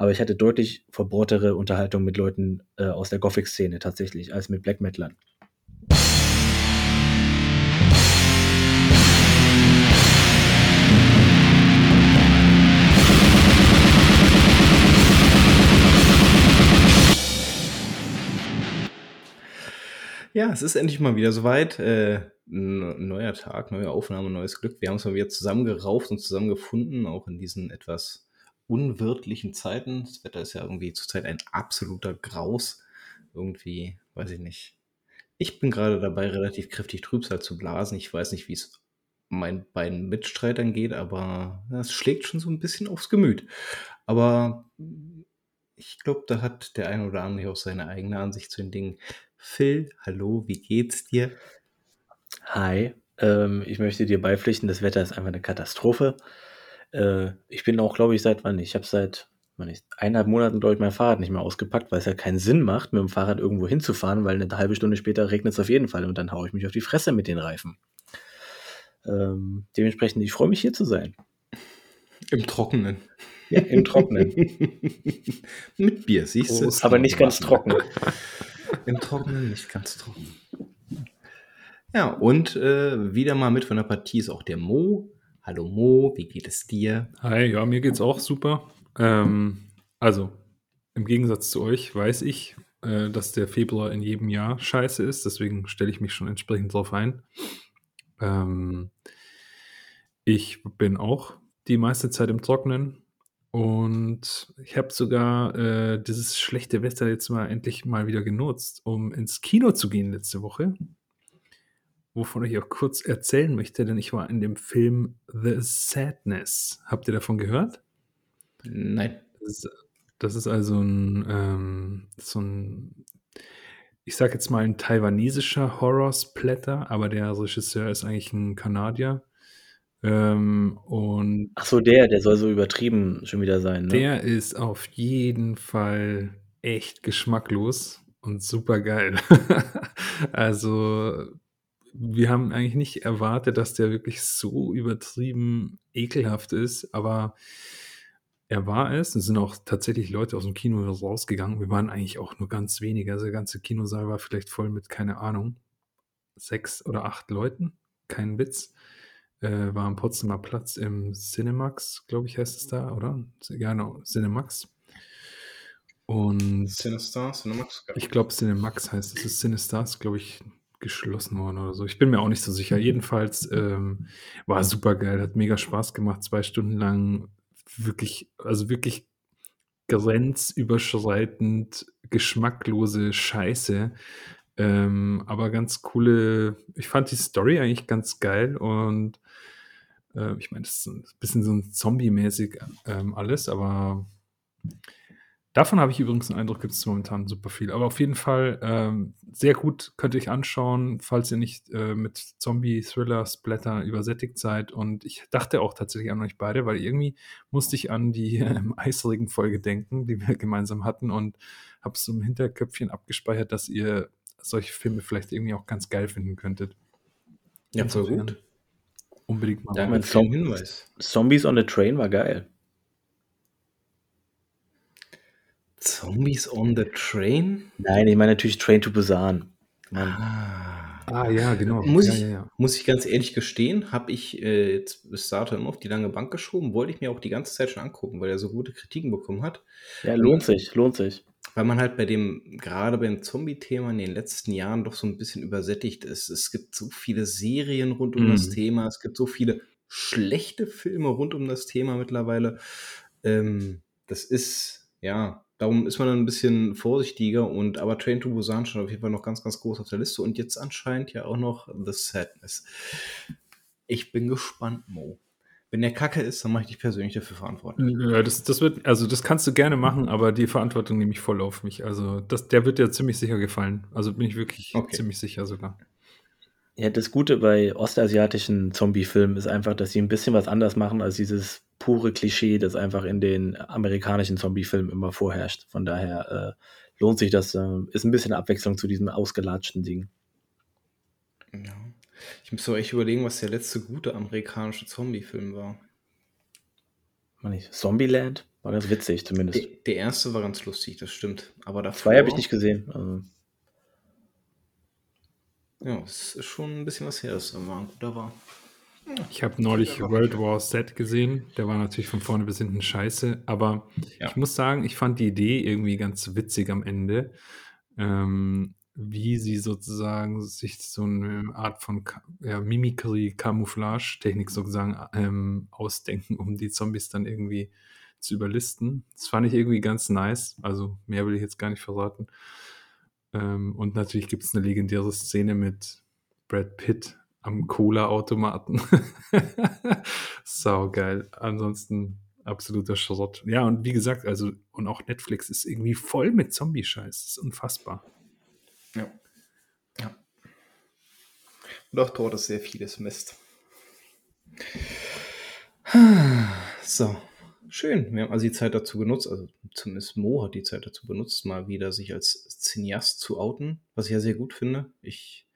Aber ich hatte deutlich verbohrtere Unterhaltung mit Leuten äh, aus der Gothic-Szene tatsächlich, als mit Black Metalern. Ja, es ist endlich mal wieder soweit. Äh, neuer Tag, neue Aufnahme, neues Glück. Wir haben uns mal wieder zusammengerauft und zusammengefunden, auch in diesen etwas unwirtlichen Zeiten. Das Wetter ist ja irgendwie zurzeit ein absoluter Graus. Irgendwie, weiß ich nicht. Ich bin gerade dabei, relativ kräftig Trübsal zu blasen. Ich weiß nicht, wie es meinen beiden Mitstreitern geht, aber es schlägt schon so ein bisschen aufs Gemüt. Aber ich glaube, da hat der eine oder andere auch seine eigene Ansicht zu den Dingen. Phil, hallo, wie geht's dir? Hi, ähm, ich möchte dir beipflichten, das Wetter ist einfach eine Katastrophe. Äh, ich bin auch, glaube ich, seit wann? Ich habe seit wann ich, eineinhalb Monaten, glaube ich, mein Fahrrad nicht mehr ausgepackt, weil es ja keinen Sinn macht, mit dem Fahrrad irgendwo hinzufahren, weil eine halbe Stunde später regnet es auf jeden Fall und dann haue ich mich auf die Fresse mit den Reifen. Ähm, dementsprechend, ich freue mich hier zu sein. Im Trockenen. Ja, im Trockenen. mit Bier, siehst du? Aber nicht ganz trocken. Im Trockenen nicht ganz trocken. Ja, und äh, wieder mal mit von der Partie ist auch der Mo. Hallo Mo, wie geht es dir? Hi, ja, mir geht's auch super. Ähm, also, im Gegensatz zu euch weiß ich, äh, dass der Februar in jedem Jahr scheiße ist, deswegen stelle ich mich schon entsprechend drauf ein. Ähm, ich bin auch die meiste Zeit im Trocknen und ich habe sogar äh, dieses schlechte Wetter jetzt mal endlich mal wieder genutzt, um ins Kino zu gehen letzte Woche. Wovon ich auch kurz erzählen möchte, denn ich war in dem Film The Sadness. Habt ihr davon gehört? Nein. Das ist, also ein, ähm, so ein, ich sag jetzt mal ein taiwanesischer Horror-Splatter, aber der Regisseur ist eigentlich ein Kanadier. Ähm, und Ach so, der, der soll so übertrieben schon wieder sein, ne? der ist auf jeden Fall echt geschmacklos und super geil. also, wir haben eigentlich nicht erwartet, dass der wirklich so übertrieben ekelhaft ist, aber er war es. Es sind auch tatsächlich Leute aus dem Kino rausgegangen. Wir waren eigentlich auch nur ganz wenige. Also der ganze Kinosaal war vielleicht voll mit, keine Ahnung, sechs oder acht Leuten. Kein Witz äh, war am Potsdamer Platz im Cinemax, glaube ich, heißt es da, oder? Ja, genau, Cinemax. Und Cinestar, Cinemax? ich glaube, Cinemax heißt es. Ist Cinestars, glaube ich, geschlossen worden oder so. Ich bin mir auch nicht so sicher. Jedenfalls ähm, war super geil, hat mega Spaß gemacht, zwei Stunden lang wirklich, also wirklich grenzüberschreitend geschmacklose Scheiße. Ähm, aber ganz coole, ich fand die Story eigentlich ganz geil und äh, ich meine, das ist ein bisschen so ein Zombie-mäßig ähm, alles, aber davon habe ich übrigens einen Eindruck, gibt es momentan super viel. Aber auf jeden Fall ähm, sehr gut, könnt ihr euch anschauen, falls ihr nicht äh, mit Zombie-Thriller, Splatter übersättigt seid. Und ich dachte auch tatsächlich an euch beide, weil irgendwie musste ich an die ähm, Eisregen-Folge denken, die wir gemeinsam hatten und habe es so im Hinterköpfchen abgespeichert, dass ihr solche Filme vielleicht irgendwie auch ganz geil finden könntet. Ja, voll gut unbedingt mal. Den Hinweis. Zombies on a Train war geil. Zombies on the Train? Nein, ich meine natürlich Train to Busan. Ah. ah, ja, genau. Muss, ja, ich, ja, ja. muss ich ganz ehrlich gestehen, habe ich äh, jetzt bis dato immer auf die lange Bank geschoben, wollte ich mir auch die ganze Zeit schon angucken, weil er so gute Kritiken bekommen hat. Ja, lohnt sich, lohnt sich weil man halt bei dem, gerade beim Zombie-Thema in den letzten Jahren doch so ein bisschen übersättigt ist. Es gibt so viele Serien rund um mhm. das Thema, es gibt so viele schlechte Filme rund um das Thema mittlerweile. Ähm, das ist, ja, darum ist man dann ein bisschen vorsichtiger und aber Train to Busan schon auf jeden Fall noch ganz, ganz groß auf der Liste und jetzt anscheinend ja auch noch The Sadness. Ich bin gespannt, Mo. Wenn der Kacke ist, dann mache ich dich persönlich dafür verantwortlich. Ja, das, das wird, also das kannst du gerne machen, aber die Verantwortung nehme ich voll auf mich. Also das, der wird dir ziemlich sicher gefallen. Also bin ich wirklich okay. ziemlich sicher sogar. Ja, das Gute bei ostasiatischen Zombie-Filmen ist einfach, dass sie ein bisschen was anders machen als dieses pure Klischee, das einfach in den amerikanischen Zombie-Filmen immer vorherrscht. Von daher äh, lohnt sich das, äh, ist ein bisschen Abwechslung zu diesem ausgelatschten Ding. Ja. Ich muss so echt überlegen, was der letzte gute amerikanische Zombie-Film war. Nicht Zombieland? War ganz witzig zumindest. Der, der erste war ganz lustig, das stimmt. Aber davor, Zwei habe ich nicht gesehen. Also, Ja, es ist schon ein bisschen was her, dass er ein guter war. Ich habe neulich World War Z gesehen. Der war natürlich von vorne bis hinten scheiße. Aber Ja. ich muss sagen, ich fand die Idee irgendwie ganz witzig am Ende. Ähm, wie sie sozusagen sich so eine Art von ja, Mimikry, Camouflage-Technik sozusagen ähm, ausdenken, um die Zombies dann irgendwie zu überlisten. Das fand ich irgendwie ganz nice. Also mehr will ich jetzt gar nicht verraten. Ähm, und natürlich gibt es eine legendäre Szene mit Brad Pitt am Cola-Automaten. Sau geil. Ansonsten absoluter Schrott. Ja, und wie gesagt, also, und auch Netflix ist irgendwie voll mit Zombie-Scheiß. Das ist unfassbar. Ja. ja. Und auch dort ist sehr vieles Mist. So, schön. Wir haben also die Zeit dazu genutzt, also zumindest Mo hat die Zeit dazu benutzt, mal wieder sich als Cineast zu outen, was ich ja sehr gut finde. Ich,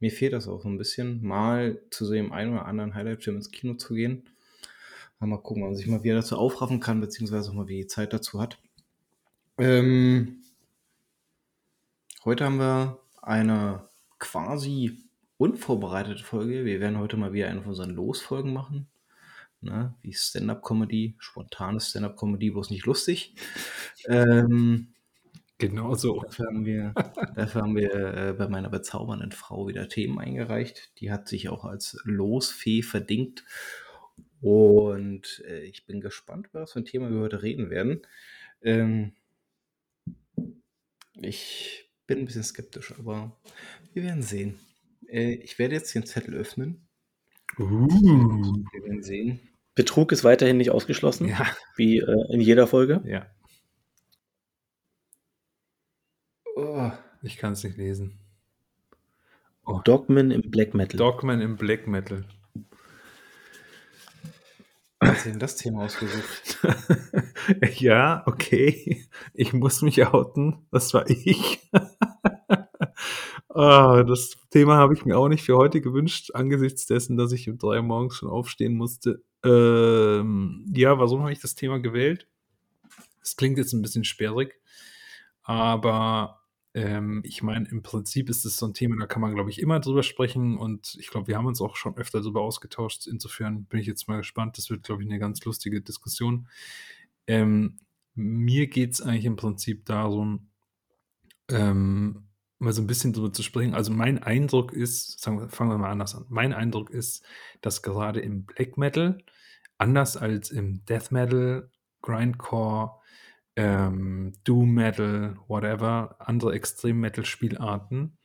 mir fehlt das auch so ein bisschen, mal zu so dem einen oder anderen Highlight-Film ins Kino zu gehen. Mal gucken, ob man sich mal wieder dazu aufraffen kann, beziehungsweise auch mal wie die Zeit dazu hat. Ähm, Heute haben wir eine quasi unvorbereitete Folge. Wir werden heute mal wieder eine von unseren Losfolgen machen. Ne? Wie Stand-Up-Comedy, spontane Stand-Up-Comedy, bloß nicht lustig. Ähm, Genau so. dafür haben wir, dafür haben wir äh, bei meiner bezaubernden Frau wieder Themen eingereicht. Die hat sich auch als Losfee verdingt. Und äh, ich bin gespannt, über was für ein Thema wir heute reden werden. Ähm, ich bin ein bisschen skeptisch, aber wir werden sehen. Äh, ich werde jetzt den Zettel öffnen. Uh. Wir werden sehen. Betrug ist weiterhin nicht ausgeschlossen, Ja, wie äh, in jeder Folge. ja. Ich kann es nicht lesen. Oh. Dogman im Black Metal. Dogman im Black Metal. hat sich denn das Thema ausgesucht? ja, okay. Ich muss mich outen. Das war ich. ah, das Thema habe ich mir auch nicht für heute gewünscht, angesichts dessen, dass ich um drei Uhr morgens schon aufstehen musste. Ähm, ja, warum habe ich das Thema gewählt? Das klingt jetzt ein bisschen sperrig, aber ähm, ich meine, im Prinzip ist es so ein Thema, da kann man, glaube ich, immer drüber sprechen und ich glaube, wir haben uns auch schon öfter darüber ausgetauscht. Insofern bin ich jetzt mal gespannt. Das wird, glaube ich, eine ganz lustige Diskussion. Ähm, mir geht es eigentlich im Prinzip darum, ähm, mal so ein bisschen drüber zu sprechen. Also mein Eindruck ist, wir, fangen wir mal anders an. Mein Eindruck ist, dass gerade im Black Metal, anders als im Death Metal, Grindcore, ähm, Doom Metal, whatever, andere Extrem Metal Spielarten,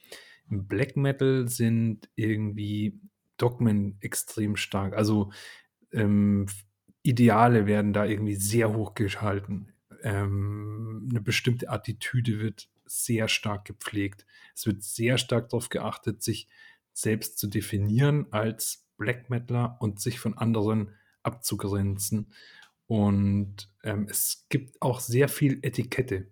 im Black Metal sind irgendwie Dogmen extrem stark. Also ähm, Ideale werden da irgendwie sehr hoch gehalten. Ähm, eine bestimmte Attitüde wird sehr stark gepflegt. Es wird sehr stark darauf geachtet, sich selbst zu definieren als Black Metaler und sich von anderen abzugrenzen. Und ähm, es gibt auch sehr viel Etikette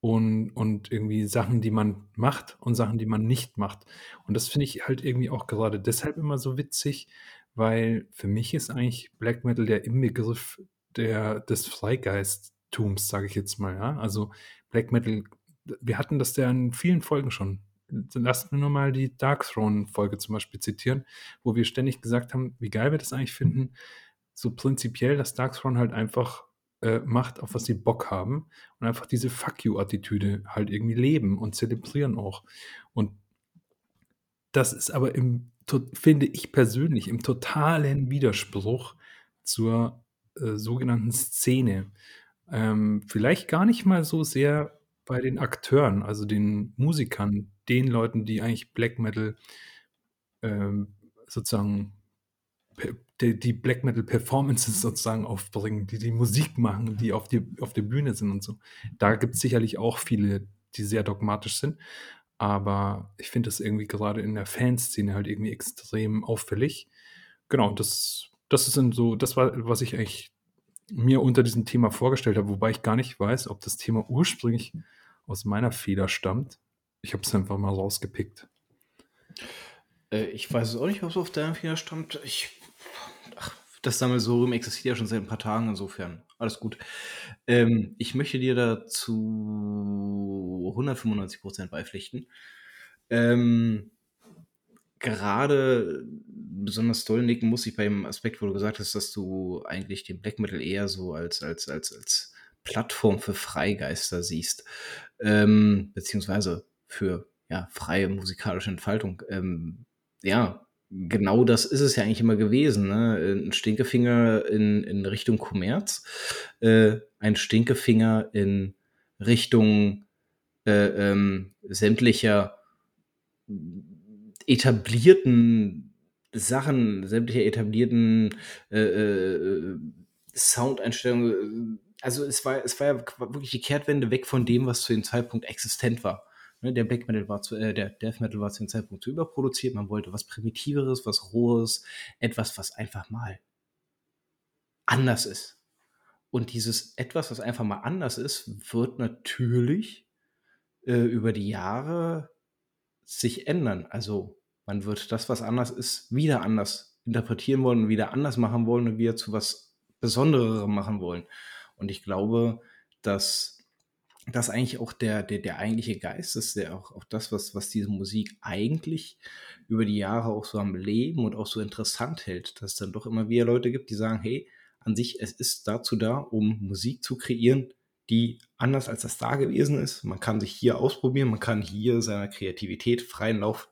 und, und irgendwie Sachen, die man macht und Sachen, die man nicht macht. Und das finde ich halt irgendwie auch gerade deshalb immer so witzig, weil für mich ist eigentlich Black Metal der Inbegriff der, des Freigeisttums, sage ich jetzt mal. Ja? Also Black Metal, wir hatten das ja in vielen Folgen schon. Lasst mir nur mal die Dark Throne-Folge zum Beispiel zitieren, wo wir ständig gesagt haben, wie geil wir das eigentlich finden, so prinzipiell, dass Dark Throne halt einfach äh, macht, auf was sie Bock haben und einfach diese Fuck you-Attitüde halt irgendwie leben und zelebrieren auch. Und das ist aber im, finde ich persönlich, im totalen Widerspruch zur äh, sogenannten Szene. Ähm, vielleicht gar nicht mal so sehr bei den Akteuren, also den Musikern, den Leuten, die eigentlich Black Metal ähm, sozusagen die, die Black Metal Performances sozusagen aufbringen, die die Musik machen, die auf, die auf der Bühne sind und so. Da gibt es sicherlich auch viele, die sehr dogmatisch sind. Aber ich finde das irgendwie gerade in der Fanszene halt irgendwie extrem auffällig. Genau, das, das ist so, das war, was ich eigentlich mir unter diesem Thema vorgestellt habe, wobei ich gar nicht weiß, ob das Thema ursprünglich aus meiner Feder stammt. Ich habe es einfach mal rausgepickt. Äh, ich weiß es auch nicht, ob es auf deinem Finger stammt. Ich, das Sammelsurium existiert ja schon seit ein paar Tagen, insofern alles gut. Ähm, ich möchte dir dazu 195% beipflichten. Ähm, gerade besonders doll nicken muss ich beim Aspekt, wo du gesagt hast, dass du eigentlich den Black Metal eher so als, als, als, als Plattform für Freigeister siehst, ähm, beziehungsweise für ja, freie musikalische Entfaltung. Ähm, ja, genau das ist es ja eigentlich immer gewesen. Ne? Ein Stinkefinger in, in Richtung Kommerz, äh, ein Stinkefinger in Richtung äh, ähm, sämtlicher etablierten Sachen, sämtlicher etablierten äh, äh, Soundeinstellungen. Also es war, es war ja wirklich die Kehrtwende weg von dem, was zu dem Zeitpunkt existent war. Ne, der Black Metal war zu, äh, der Death Metal war zu dem Zeitpunkt zu überproduziert. Man wollte was Primitiveres, was Rohes, etwas, was einfach mal anders ist. Und dieses etwas, was einfach mal anders ist, wird natürlich äh, über die Jahre sich ändern. Also man wird das, was anders ist, wieder anders interpretieren wollen und wieder anders machen wollen und wieder zu was Besondererem machen wollen. Und ich glaube, dass das eigentlich auch der, der, der eigentliche Geist ist, der auch, auch das, was, was diese Musik eigentlich über die Jahre auch so am Leben und auch so interessant hält, dass es dann doch immer wieder Leute gibt, die sagen, hey, an sich, es ist dazu da, um Musik zu kreieren, die anders als das da gewesen ist. Man kann sich hier ausprobieren, man kann hier seiner Kreativität freien Lauf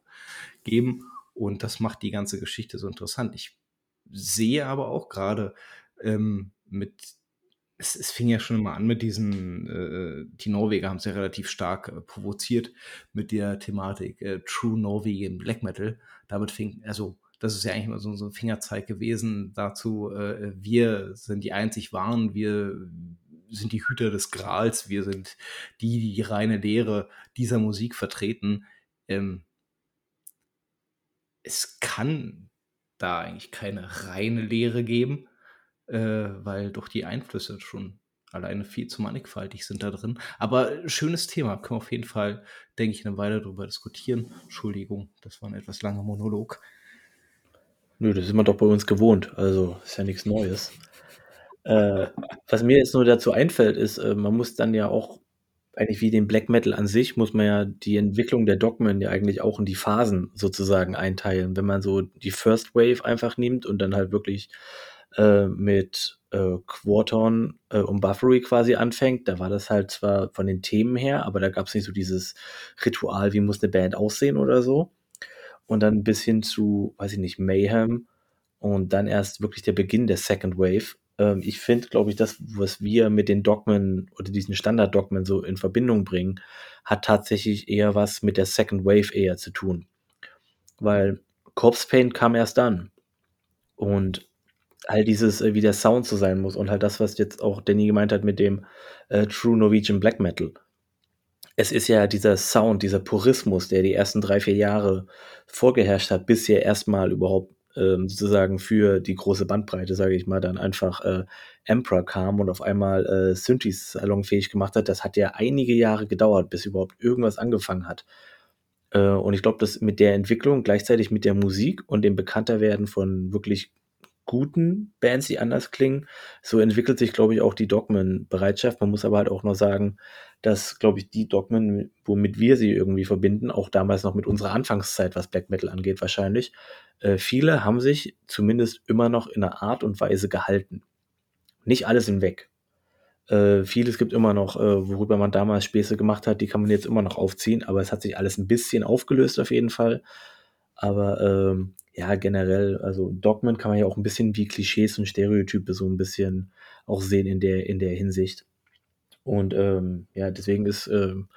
geben und das macht die ganze Geschichte so interessant. Ich sehe aber auch gerade ähm, mit, es, es, fing ja schon immer an mit diesen, äh, die Norweger haben es ja relativ stark äh, provoziert mit der Thematik äh, True Norwegian Black Metal. Damit fing, also das ist ja eigentlich immer so, so ein Fingerzeig gewesen dazu, äh, wir sind die einzig wahren, wir sind die Hüter des Grals, wir sind die, die die reine Lehre dieser Musik vertreten. Ähm, es kann da eigentlich keine reine Lehre geben, äh, weil doch die Einflüsse schon alleine viel zu mannigfaltig sind da drin. Aber schönes Thema, können wir auf jeden Fall, denke ich, eine Weile darüber diskutieren. Entschuldigung, das war ein etwas langer Monolog. Nö, das ist man doch bei uns gewohnt, also ist ja nichts Neues. Äh, was mir jetzt nur dazu einfällt, ist, äh, man muss dann ja auch eigentlich wie den Black Metal an sich, muss man ja die Entwicklung der Dogmen ja eigentlich auch in die Phasen sozusagen einteilen. Wenn man so die First Wave einfach nimmt und dann halt wirklich äh, mit äh, Quarton äh, und Buffery quasi anfängt, da war das halt zwar von den Themen her, aber da gab es nicht so dieses Ritual, wie muss eine Band aussehen oder so. Und dann bis hin zu, weiß ich nicht, Mayhem und dann erst wirklich der Beginn der Second Wave, ähm, ich finde, glaube ich, das, was wir mit den Dogmen oder diesen Standard-Dogmen so in Verbindung bringen, hat tatsächlich eher was mit der Second Wave eher zu tun. Weil Corpse Paint kam erst dann. Und all dieses, äh, wie der Sound zu sein muss und halt das, was jetzt auch Danny gemeint hat mit dem äh, True Norwegian Black Metal. Es ist ja dieser Sound, dieser Purismus, der die ersten drei, vier Jahre vorgeherrscht hat, bis hier erstmal überhaupt ähm, sozusagen für die große Bandbreite, sage ich mal, dann einfach äh, Emperor kam und auf einmal äh, Synthes salonfähig gemacht hat, das hat ja einige Jahre gedauert, bis überhaupt irgendwas angefangen hat. Äh, und ich glaube, dass mit der Entwicklung, gleichzeitig mit der Musik und dem Bekannterwerden von wirklich guten Bands, die anders klingen. So entwickelt sich, glaube ich, auch die Dogmen-Bereitschaft. Man muss aber halt auch noch sagen, dass, glaube ich, die Dogmen, womit wir sie irgendwie verbinden, auch damals noch mit unserer Anfangszeit, was Black Metal angeht, wahrscheinlich, äh, viele haben sich zumindest immer noch in einer Art und Weise gehalten. Nicht alles hinweg. Äh, vieles gibt immer noch, äh, worüber man damals Späße gemacht hat, die kann man jetzt immer noch aufziehen, aber es hat sich alles ein bisschen aufgelöst auf jeden Fall. Aber ähm, ja, generell, also Dogmen kann man ja auch ein bisschen wie Klischees und Stereotype so ein bisschen auch sehen in der, in der Hinsicht. Und ähm, ja, deswegen ist, ähm,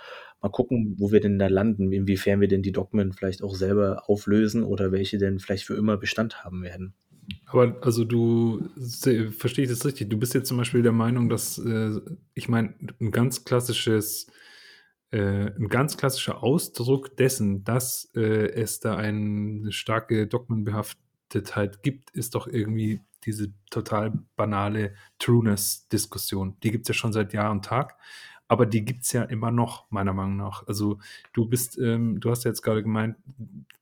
mal gucken, wo wir denn da landen, inwiefern wir denn die Dogmen vielleicht auch selber auflösen oder welche denn vielleicht für immer Bestand haben werden. Aber also du verstehe ich das richtig. Du bist jetzt zum Beispiel der Meinung, dass äh, ich meine, ein ganz klassisches äh, ein ganz klassischer Ausdruck dessen, dass äh, es da eine starke Dogmenbehaftetheit gibt, ist doch irgendwie diese total banale Trueness-Diskussion. Die gibt es ja schon seit Jahr und Tag. Aber die gibt es ja immer noch, meiner Meinung nach. Also du bist, ähm, du hast ja jetzt gerade gemeint,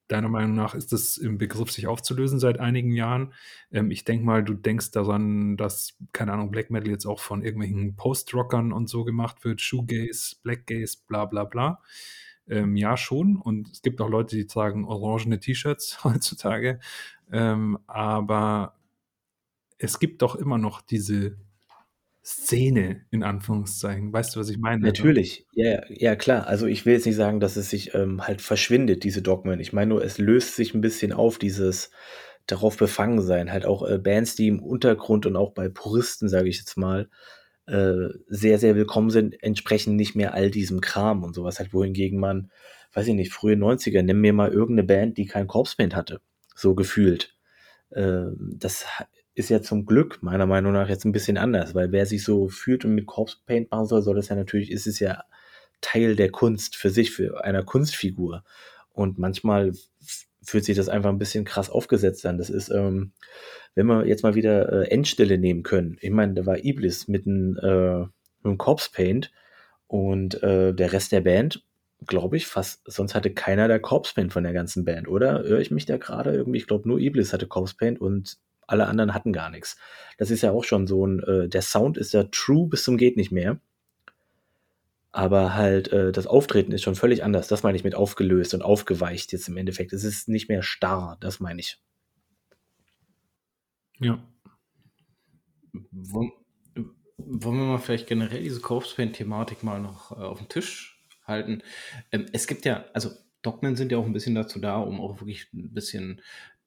deiner Meinung nach ist das im Begriff, sich aufzulösen seit einigen Jahren. Ähm, ich denke mal, du denkst daran, dass, keine Ahnung, Black Metal jetzt auch von irgendwelchen Post-Rockern und so gemacht wird, Shoegaze, Blackgaze, bla bla bla. Ähm, ja, schon. Und es gibt auch Leute, die tragen orangene T-Shirts heutzutage. Ähm, aber es gibt doch immer noch diese Szene, in Anführungszeichen. Weißt du, was ich meine? Natürlich, ja, ja, klar. Also ich will jetzt nicht sagen, dass es sich ähm, halt verschwindet, diese Dogmen. Ich meine nur, es löst sich ein bisschen auf, dieses darauf befangen sein. Halt auch äh, Bands, die im Untergrund und auch bei Puristen, sage ich jetzt mal, äh, sehr, sehr willkommen sind, entsprechen nicht mehr all diesem Kram und sowas halt, wohingegen man, weiß ich nicht, frühe 90er, nimm mir mal irgendeine Band, die kein Corpseband hatte. So gefühlt. Äh, das ist ja zum Glück meiner Meinung nach jetzt ein bisschen anders, weil wer sich so fühlt und mit Corpse Paint machen soll, soll das ja natürlich, ist es ja Teil der Kunst für sich, für einer Kunstfigur. Und manchmal fühlt sich das einfach ein bisschen krass aufgesetzt an. Das ist, ähm, wenn wir jetzt mal wieder äh, Endstille nehmen können. Ich meine, da war Iblis mit einem, äh, Corpse Paint und äh, der Rest der Band, glaube ich, fast, sonst hatte keiner der Corpse Paint von der ganzen Band, oder? Höre ich mich da gerade irgendwie? Ich glaube, nur Iblis hatte Corpse Paint und alle anderen hatten gar nichts. Das ist ja auch schon so ein, äh, der Sound ist ja true bis zum geht nicht mehr. Aber halt, äh, das Auftreten ist schon völlig anders. Das meine ich mit aufgelöst und aufgeweicht jetzt im Endeffekt. Es ist nicht mehr starr, das meine ich. Ja. Wollen, wollen wir mal vielleicht generell diese Corpse-Paint-Thematik mal noch äh, auf den Tisch halten? Ähm, es gibt ja, also Dogmen sind ja auch ein bisschen dazu da, um auch wirklich ein bisschen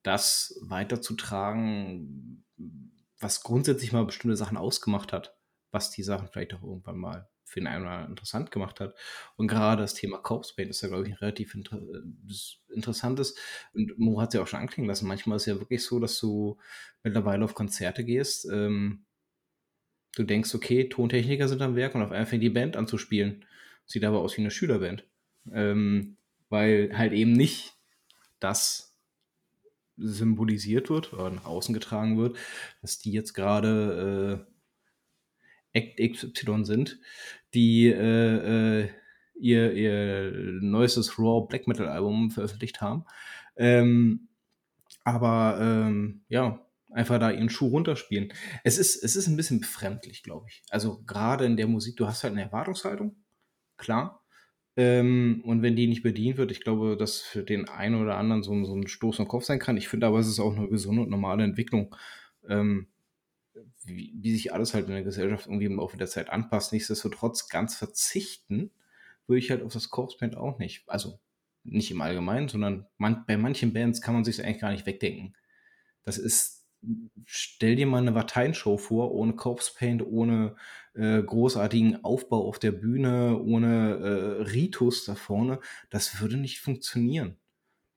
das weiterzutragen, was grundsätzlich mal bestimmte Sachen ausgemacht hat, was die Sachen vielleicht auch irgendwann mal für den einen oder anderen interessant gemacht hat. Und gerade das Thema Corpse Paint ist ja, glaube ich, ein relativ inter interessantes. Und Mo hat es ja auch schon anklingen lassen. Manchmal ist es ja wirklich so, dass du mittlerweile auf Konzerte gehst. Ähm, du denkst, okay, Tontechniker sind am Werk und auf einmal fängt die Band an zu spielen. Sieht aber aus wie eine Schülerband. Ähm, weil halt eben nicht das symbolisiert wird oder nach außen getragen wird, dass die jetzt gerade äh, Act XY sind, die äh, äh, ihr, ihr neuestes Raw Black Metal Album veröffentlicht haben. Ähm, aber ähm, ja, einfach da ihren Schuh runterspielen. Es ist, es ist ein bisschen befremdlich, glaube ich. Also gerade in der Musik, du hast halt eine Erwartungshaltung, klar. Ähm, und wenn die nicht bedient wird, ich glaube, dass für den einen oder anderen so, ein- so ein Stoß im Kopf sein kann. Ich finde aber, es ist auch eine gesunde und normale Entwicklung, ähm, wie, wie sich alles halt in der Gesellschaft irgendwie im Laufe der Zeit anpasst. Nichtsdestotrotz ganz verzichten würde ich halt auf das Corpse Paint auch nicht. Also nicht im Allgemeinen, sondern man, bei manchen Bands kann man sich eigentlich gar nicht wegdenken. Das ist stell dir mal eine Lateinshow vor, ohne Corpse Paint, ohne äh, großartigen Aufbau auf der Bühne, ohne äh, Ritus da vorne. Das würde nicht funktionieren.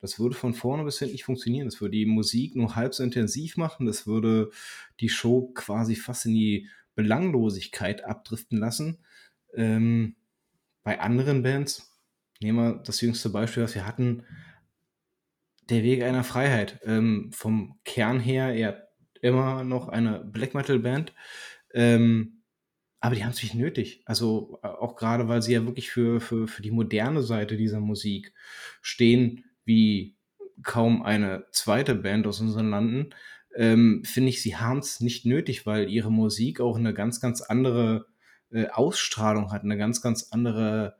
Das würde von vorne bis hinten nicht funktionieren. Das würde die Musik nur halb so intensiv machen. Das würde die Show quasi fast in die Belanglosigkeit abdriften lassen. Ähm, bei anderen Bands, nehmen wir das jüngste Beispiel, was wir hatten, der Weg einer Freiheit. Ähm, vom Kern her eher immer noch eine Black Metal Band. Ähm, aber die haben es nicht nötig. Also äh, auch gerade, weil sie ja wirklich für, für, für die moderne Seite dieser Musik stehen, wie kaum eine zweite Band aus unseren Landen, ähm, finde ich, sie haben es nicht nötig, weil ihre Musik auch eine ganz, ganz andere äh, Ausstrahlung hat, eine ganz, ganz andere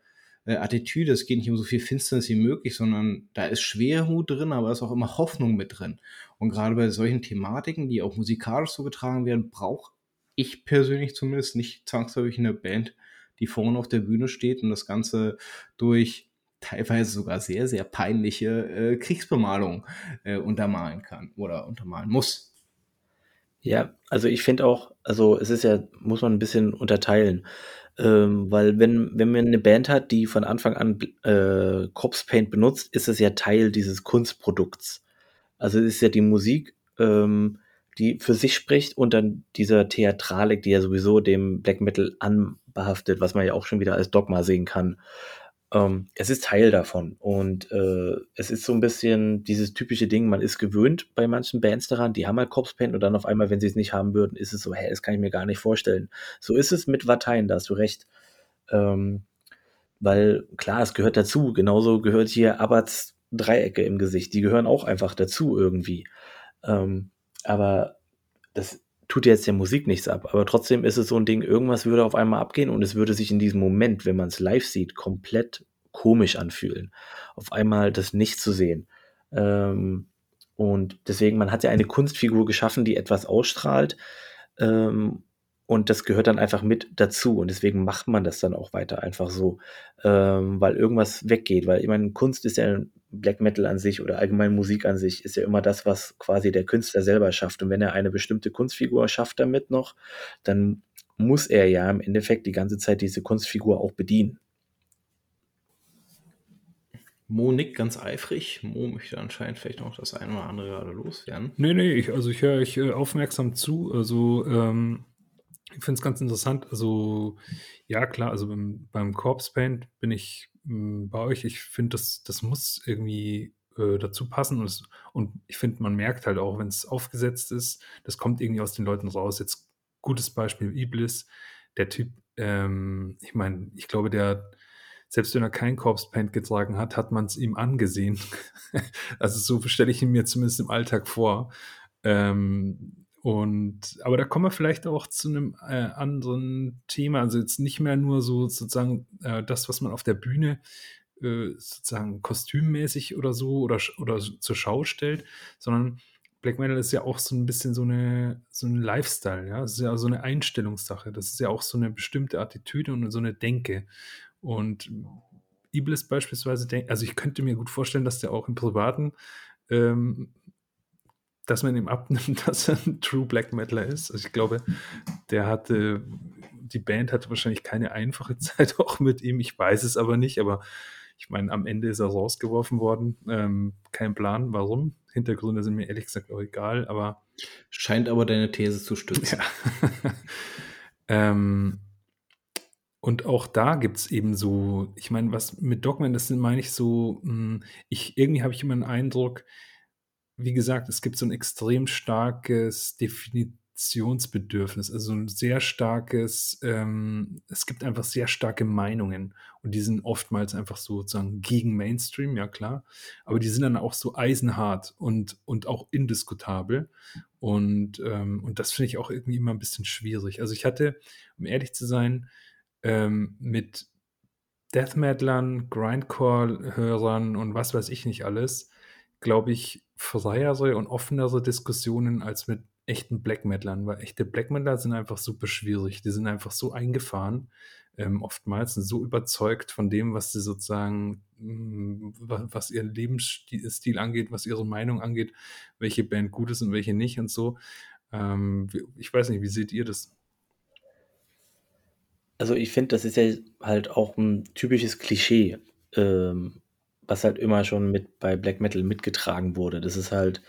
äh, Attitüde. Es geht nicht um so viel Finsternis wie möglich, sondern da ist Schwermut drin, aber ist auch immer Hoffnung mit drin. Und gerade bei solchen Thematiken, die auch musikalisch so getragen werden, brauche ich persönlich zumindest nicht zwangsläufig eine Band, die vorne auf der Bühne steht und das Ganze durch teilweise sogar sehr, sehr peinliche äh, Kriegsbemalung äh, untermalen kann oder untermalen muss. Ja, also ich finde auch, also es ist ja, muss man ein bisschen unterteilen. Ähm, weil wenn, wenn man eine Band hat, die von Anfang an äh, Corpse Paint benutzt, ist es ja Teil dieses Kunstprodukts. Also es ist ja die Musik, ähm, die für sich spricht und dann dieser Theatralik, die ja sowieso dem Black Metal anbehaftet, was man ja auch schon wieder als Dogma sehen kann. Ähm, es ist Teil davon und äh, es ist so ein bisschen dieses typische Ding, man ist gewöhnt bei manchen Bands daran, die haben halt Corpse Paint und dann auf einmal, wenn sie es nicht haben würden, ist es so, hä, das kann ich mir gar nicht vorstellen. So ist es mit Vatein, da hast du recht. Ähm, weil klar, es gehört dazu. Genauso gehört hier Abbats Dreiecke im Gesicht. Die gehören auch einfach dazu irgendwie. Ähm, aber das tut jetzt der Musik nichts ab. Aber trotzdem ist es so ein Ding, irgendwas würde auf einmal abgehen und es würde sich in diesem Moment, wenn man es live sieht, komplett komisch anfühlen. Auf einmal das nicht zu sehen. Ähm, und deswegen, man hat ja eine Kunstfigur geschaffen, die etwas ausstrahlt. Ähm, und das gehört dann einfach mit dazu. Und deswegen macht man das dann auch weiter einfach so, ähm, weil irgendwas weggeht. Weil ich meine, Kunst ist ja Black Metal an sich oder allgemein Musik an sich, ist ja immer das, was quasi der Künstler selber schafft. Und wenn er eine bestimmte Kunstfigur schafft damit noch, dann muss er ja im Endeffekt die ganze Zeit diese Kunstfigur auch bedienen. Mo nickt ganz eifrig. Mo möchte anscheinend vielleicht noch das eine oder andere gerade loswerden. Nee, nee, ich, also ich höre euch äh, aufmerksam zu. Also ähm, ich finde es ganz interessant. Also, ja, klar, also beim, beim Corpse Paint bin ich mh, hm, bei euch. Ich finde, das, das muss irgendwie äh, dazu passen. Und, es, und ich finde, man merkt halt auch, wenn es aufgesetzt ist, das kommt irgendwie aus den Leuten raus. Jetzt gutes Beispiel Iblis. Der Typ, ähm, ich meine, ich glaube, der, selbst wenn er kein Corpse Paint getragen hat, hat man es ihm angesehen. also so stelle ich ihn mir zumindest im Alltag vor. Ähm, und, aber da kommen wir vielleicht auch zu einem äh, anderen Thema. Also jetzt nicht mehr nur so sozusagen äh, das, was man auf der Bühne äh, sozusagen kostümmäßig oder so oder, oder zur Schau stellt, sondern Black Metal ist ja auch so ein bisschen so eine so ein Lifestyle, ja. Es ist ja so eine Einstellungssache. Das ist ja auch so eine bestimmte Attitüde und so eine Denke. Und Iblis beispielsweise, also ich könnte mir gut vorstellen, dass der auch im Privaten ähm, dass man ihm abnimmt, dass er ein True Black Metaler ist. Also ich glaube, der hatte, die Band hatte wahrscheinlich keine einfache Zeit auch mit ihm. Ich weiß es aber nicht, aber ich meine, am Ende ist er rausgeworfen worden. Ähm, kein Plan, warum. Hintergründe sind mir ehrlich gesagt auch egal, aber. Scheint aber deine These zu stützen. Ja. ähm, und auch da gibt es eben so, ich meine, was mit Dogman, das sind, meine ich so, hm, ich, irgendwie habe ich immer den Eindruck, wie gesagt, es gibt so ein extrem starkes Definitionsbedürfnis, also ein sehr starkes, ähm, es gibt einfach sehr starke Meinungen und die sind oftmals einfach sozusagen gegen Mainstream, ja klar, aber die sind dann auch so eisenhart und, und auch indiskutabel und, ähm, und das finde ich auch irgendwie immer ein bisschen schwierig. Also ich hatte, um ehrlich zu sein, ähm, mit Death Metalern, Grindcore-Hörern und was weiß ich nicht alles, glaube ich, freiere und offenere Diskussionen als mit echten Black Metalern, weil echte Black Metaler sind einfach super schwierig. Die sind einfach so eingefahren, ähm, oftmals sind so überzeugt von dem, was sie sozusagen, mh, mm, was, was ihren Lebensstil angeht, was ihre Meinung angeht, welche Band gut ist und welche nicht und so. Ähm, ich weiß nicht, wie seht ihr das? Also ich finde, das ist ja halt auch ein typisches Klischee. Ähm, was halt immer schon mit bei Black Metal mitgetragen wurde. Das ist halt,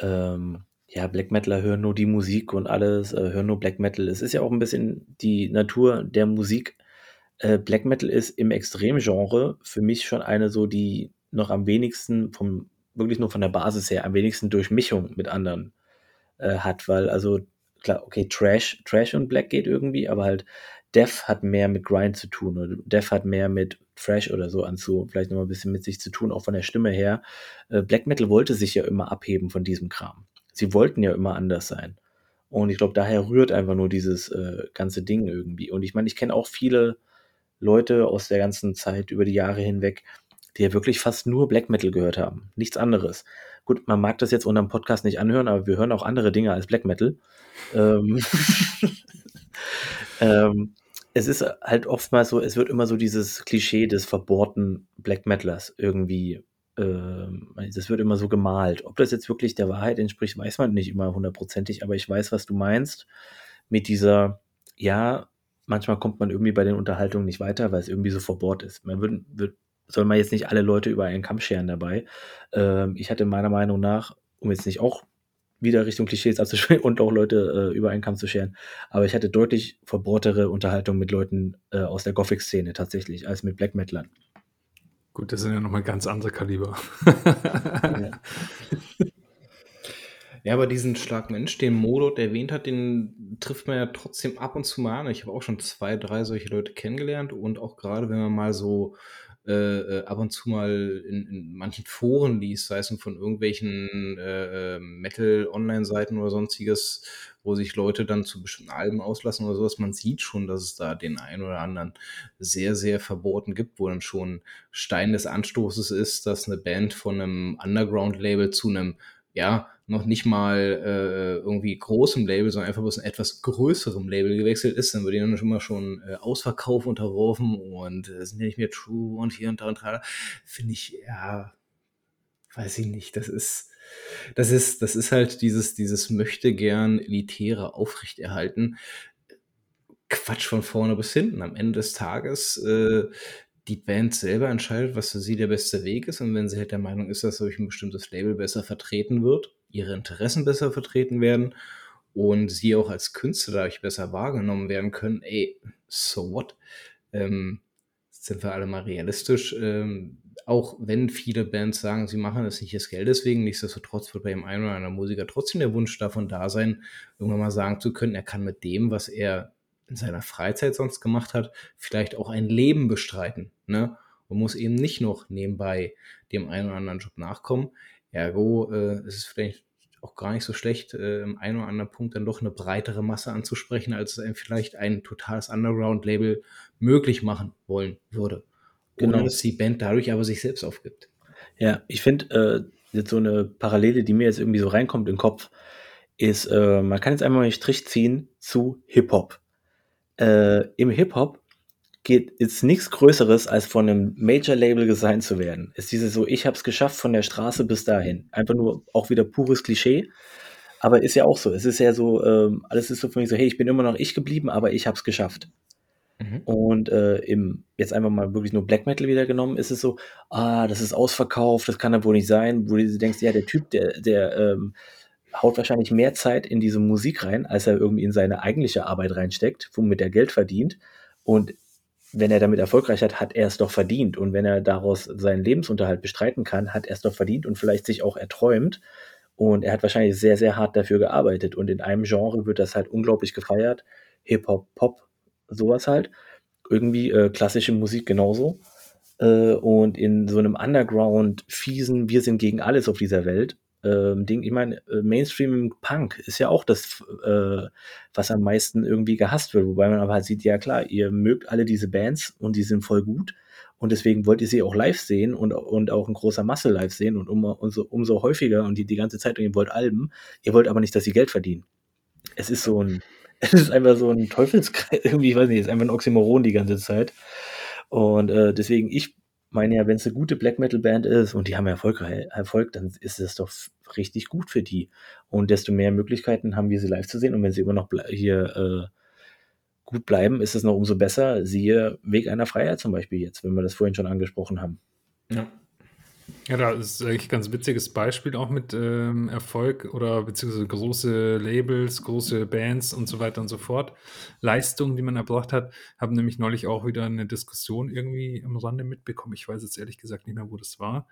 ähm, ja, Black Metaler hören nur die Musik und alles, äh, hören nur Black Metal. Es ist ja auch ein bisschen die Natur der Musik. Äh, Black Metal ist im Extremgenre für mich schon eine so, die noch am wenigsten vom, wirklich nur von der Basis her, am wenigsten Durchmischung mit anderen äh, hat, weil also klar, okay, Trash, Trash und Black geht irgendwie, aber halt Death hat mehr mit Grind zu tun oder Death hat mehr mit Fresh oder so anzu, vielleicht noch mal ein bisschen mit sich zu tun, auch von der Stimme her. Äh, Black Metal wollte sich ja immer abheben von diesem Kram. Sie wollten ja immer anders sein. Und ich glaube, daher rührt einfach nur dieses äh, ganze Ding irgendwie. Und ich meine, ich kenne auch viele Leute aus der ganzen Zeit über die Jahre hinweg, die ja wirklich fast nur Black Metal gehört haben. Nichts anderes. Gut, man mag das jetzt unter dem Podcast nicht anhören, aber wir hören auch andere Dinge als Black Metal. Ähm, ähm, es ist halt oftmals so, es wird immer so dieses Klischee des verbohrten Black Metalers irgendwie, ähm, das wird immer so gemalt. Ob das jetzt wirklich der Wahrheit entspricht, weiß man nicht immer hundertprozentig, aber ich weiß, was du meinst mit dieser, ja, manchmal kommt man irgendwie bei den Unterhaltungen nicht weiter, weil es irgendwie so verbohrt ist. Man wird, wird soll man jetzt nicht alle Leute über einen Kamm scheren dabei. Ähm, ich hatte meiner Meinung nach, um jetzt nicht auch wieder Richtung Klischees abzuschwingen und auch Leute äh, über einen Kamm zu scheren. Aber ich hatte deutlich verbohrtere Unterhaltung mit Leuten äh, aus der Gothic-Szene tatsächlich, als mit Black Metalern. Gut, das sind ja nochmal ganz andere Kaliber. ja. Ja, aber diesen Schlag Mensch, den Modo erwähnt hat, den trifft man ja trotzdem ab und zu mal an. Ich habe auch schon zwei, drei solche Leute kennengelernt und auch gerade, wenn man mal so äh, äh, ab und zu mal in, in manchen Foren liest, sei es von irgendwelchen äh, äh, Metal-Online-Seiten oder sonstiges, wo sich Leute dann zu bestimmten Alben auslassen oder sowas, man sieht schon, dass es da den einen oder anderen sehr, sehr verboten gibt, wo dann schon Stein des Anstoßes ist, dass eine Band von einem Underground-Label zu einem ja, noch nicht mal äh, irgendwie großem Label, sondern einfach bloß ein etwas größerem Label gewechselt ist, dann wird ihnen schon mal schon äh, Ausverkauf unterworfen und äh, sind ja nicht mehr true und hier und da und da. Finde ich, ja, weiß ich nicht, das ist, das ist, das ist halt dieses, dieses möchte gern elitäre Aufrechterhalten. Quatsch von vorne bis hinten. Am Ende des Tages äh, die Band selber entscheidet, was für sie der beste Weg ist. Und wenn sie halt der Meinung ist, dass durch ein bestimmtes Label besser vertreten wird, ihre Interessen besser vertreten werden und sie auch als Künstler dadurch besser wahrgenommen werden können, ey, so what? Ähm, sind wir alle mal realistisch. Ähm, auch wenn viele Bands sagen, sie machen das nicht des Geldes wegen, nichtsdestotrotz wird bei dem einen oder anderen Musiker trotzdem der Wunsch davon da sein, irgendwann mal sagen zu können, er kann mit dem, was er in seiner Freizeit sonst gemacht hat, vielleicht auch ein Leben bestreiten. Ne? Und muss eben nicht noch nebenbei dem einen oder anderen Job nachkommen. Ergo äh, ist es vielleicht auch gar nicht so schlecht, äh, im einen oder anderen Punkt dann doch eine breitere Masse anzusprechen, als es einem vielleicht ein totales Underground-Label möglich machen wollen würde. Genau. Ohne dass die Band dadurch aber sich selbst aufgibt. Ja, ich finde, äh, jetzt so eine Parallele, die mir jetzt irgendwie so reinkommt im Kopf, ist, äh, man kann jetzt einmal einen Strich ziehen zu Hip-Hop äh, im Hip-Hop geht ist nichts Größeres, als von einem Major-Label gesigned zu werden. Ist dieses so, ich habe es geschafft von der Straße bis dahin. Einfach nur auch wieder pures Klischee. Aber ist ja auch so. Es ist ja so, ähm, alles ist so für mich so, hey, ich bin immer noch ich geblieben, aber ich habe es geschafft. Mhm. Und äh, im, jetzt einfach mal wirklich nur Black Metal wieder genommen, ist es so, ah, das ist ausverkauft, das kann ja wohl nicht sein, wo du denkst, ja, der Typ, der, der ähm, haut wahrscheinlich mehr Zeit in diese Musik rein, als er irgendwie in seine eigentliche Arbeit reinsteckt, womit er Geld verdient. Und wenn er damit erfolgreich hat, hat er es doch verdient. Und wenn er daraus seinen Lebensunterhalt bestreiten kann, hat er es doch verdient und vielleicht sich auch erträumt. Und er hat wahrscheinlich sehr, sehr hart dafür gearbeitet. Und in einem Genre wird das halt unglaublich gefeiert. Hip-Hop, Pop, sowas halt. Irgendwie äh, klassische Musik genauso. Äh, und in so einem Underground, fiesen, wir sind gegen alles auf dieser Welt, ähm, Ding. Ich meine, äh, Mainstream Punk ist ja auch das, äh, was am meisten irgendwie gehasst wird. Wobei man aber halt sieht, ja klar, ihr mögt alle diese Bands und die sind voll gut. Und deswegen wollt ihr sie auch live sehen und, und auch in großer Masse live sehen und um, umso, umso häufiger und die, die ganze Zeit und ihr wollt Alben. Ihr wollt aber nicht, dass sie Geld verdienen. Es ist so ein, es ist einfach so ein Teufelskreis, irgendwie, ich weiß nicht, es ist einfach ein Oxymoron die ganze Zeit. Und äh, deswegen, ich meine ja, wenn es eine gute Black Metal Band ist und die haben Erfolg, Erfolg, dann ist es doch richtig gut für die. Und desto mehr Möglichkeiten haben wir sie live zu sehen. Und wenn sie immer noch hier äh, gut bleiben, ist es noch umso besser. Siehe Weg einer Freiheit zum Beispiel jetzt, wenn wir das vorhin schon angesprochen haben. Ja. Ja, da ist eigentlich ein ganz witziges Beispiel auch mit ähm, Erfolg oder beziehungsweise große Labels, große Bands und so weiter und so fort. Leistungen, die man erbracht hat, haben nämlich neulich auch wieder eine Diskussion irgendwie am Rande mitbekommen. Ich weiß jetzt ehrlich gesagt nicht mehr, wo das war,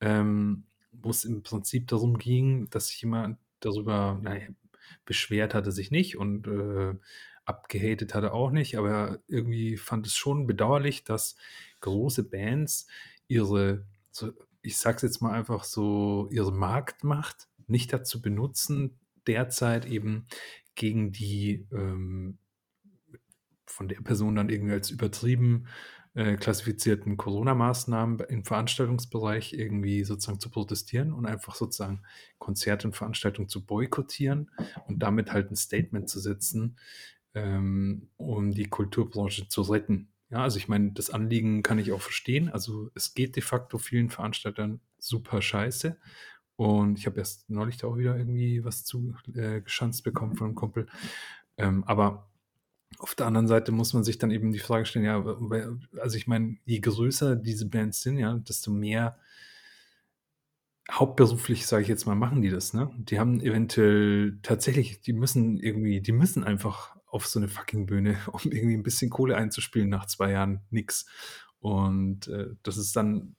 ähm, wo es im Prinzip darum ging, dass sich jemand darüber naja, beschwert hatte, sich nicht und äh, abgehatet hatte auch nicht, aber irgendwie fand es schon bedauerlich, dass große Bands ihre so ich sage es jetzt mal einfach so, ihre Marktmacht nicht dazu benutzen, derzeit eben gegen die ähm, von der Person dann irgendwie als übertrieben äh, klassifizierten Corona-Maßnahmen im Veranstaltungsbereich irgendwie sozusagen zu protestieren und einfach sozusagen Konzerte und Veranstaltungen zu boykottieren und damit halt ein Statement zu setzen, ähm, um die Kulturbranche zu retten. Ja, also ich meine, das Anliegen kann ich auch verstehen. Also es geht de facto vielen Veranstaltern super scheiße. Und ich habe erst neulich da auch wieder irgendwie was zu äh, bekommen von einem Kumpel. Ähm, aber auf der anderen Seite muss man sich dann eben die Frage stellen, ja, also ich meine, je größer diese Bands sind, ja, desto mehr hauptberuflich, sage ich jetzt mal, machen die das, ne? Die haben eventuell tatsächlich, die müssen irgendwie, die müssen einfach auf so eine fucking Bühne, um irgendwie ein bisschen Kohle einzuspielen nach zwei Jahren nix. Und äh, das ist dann,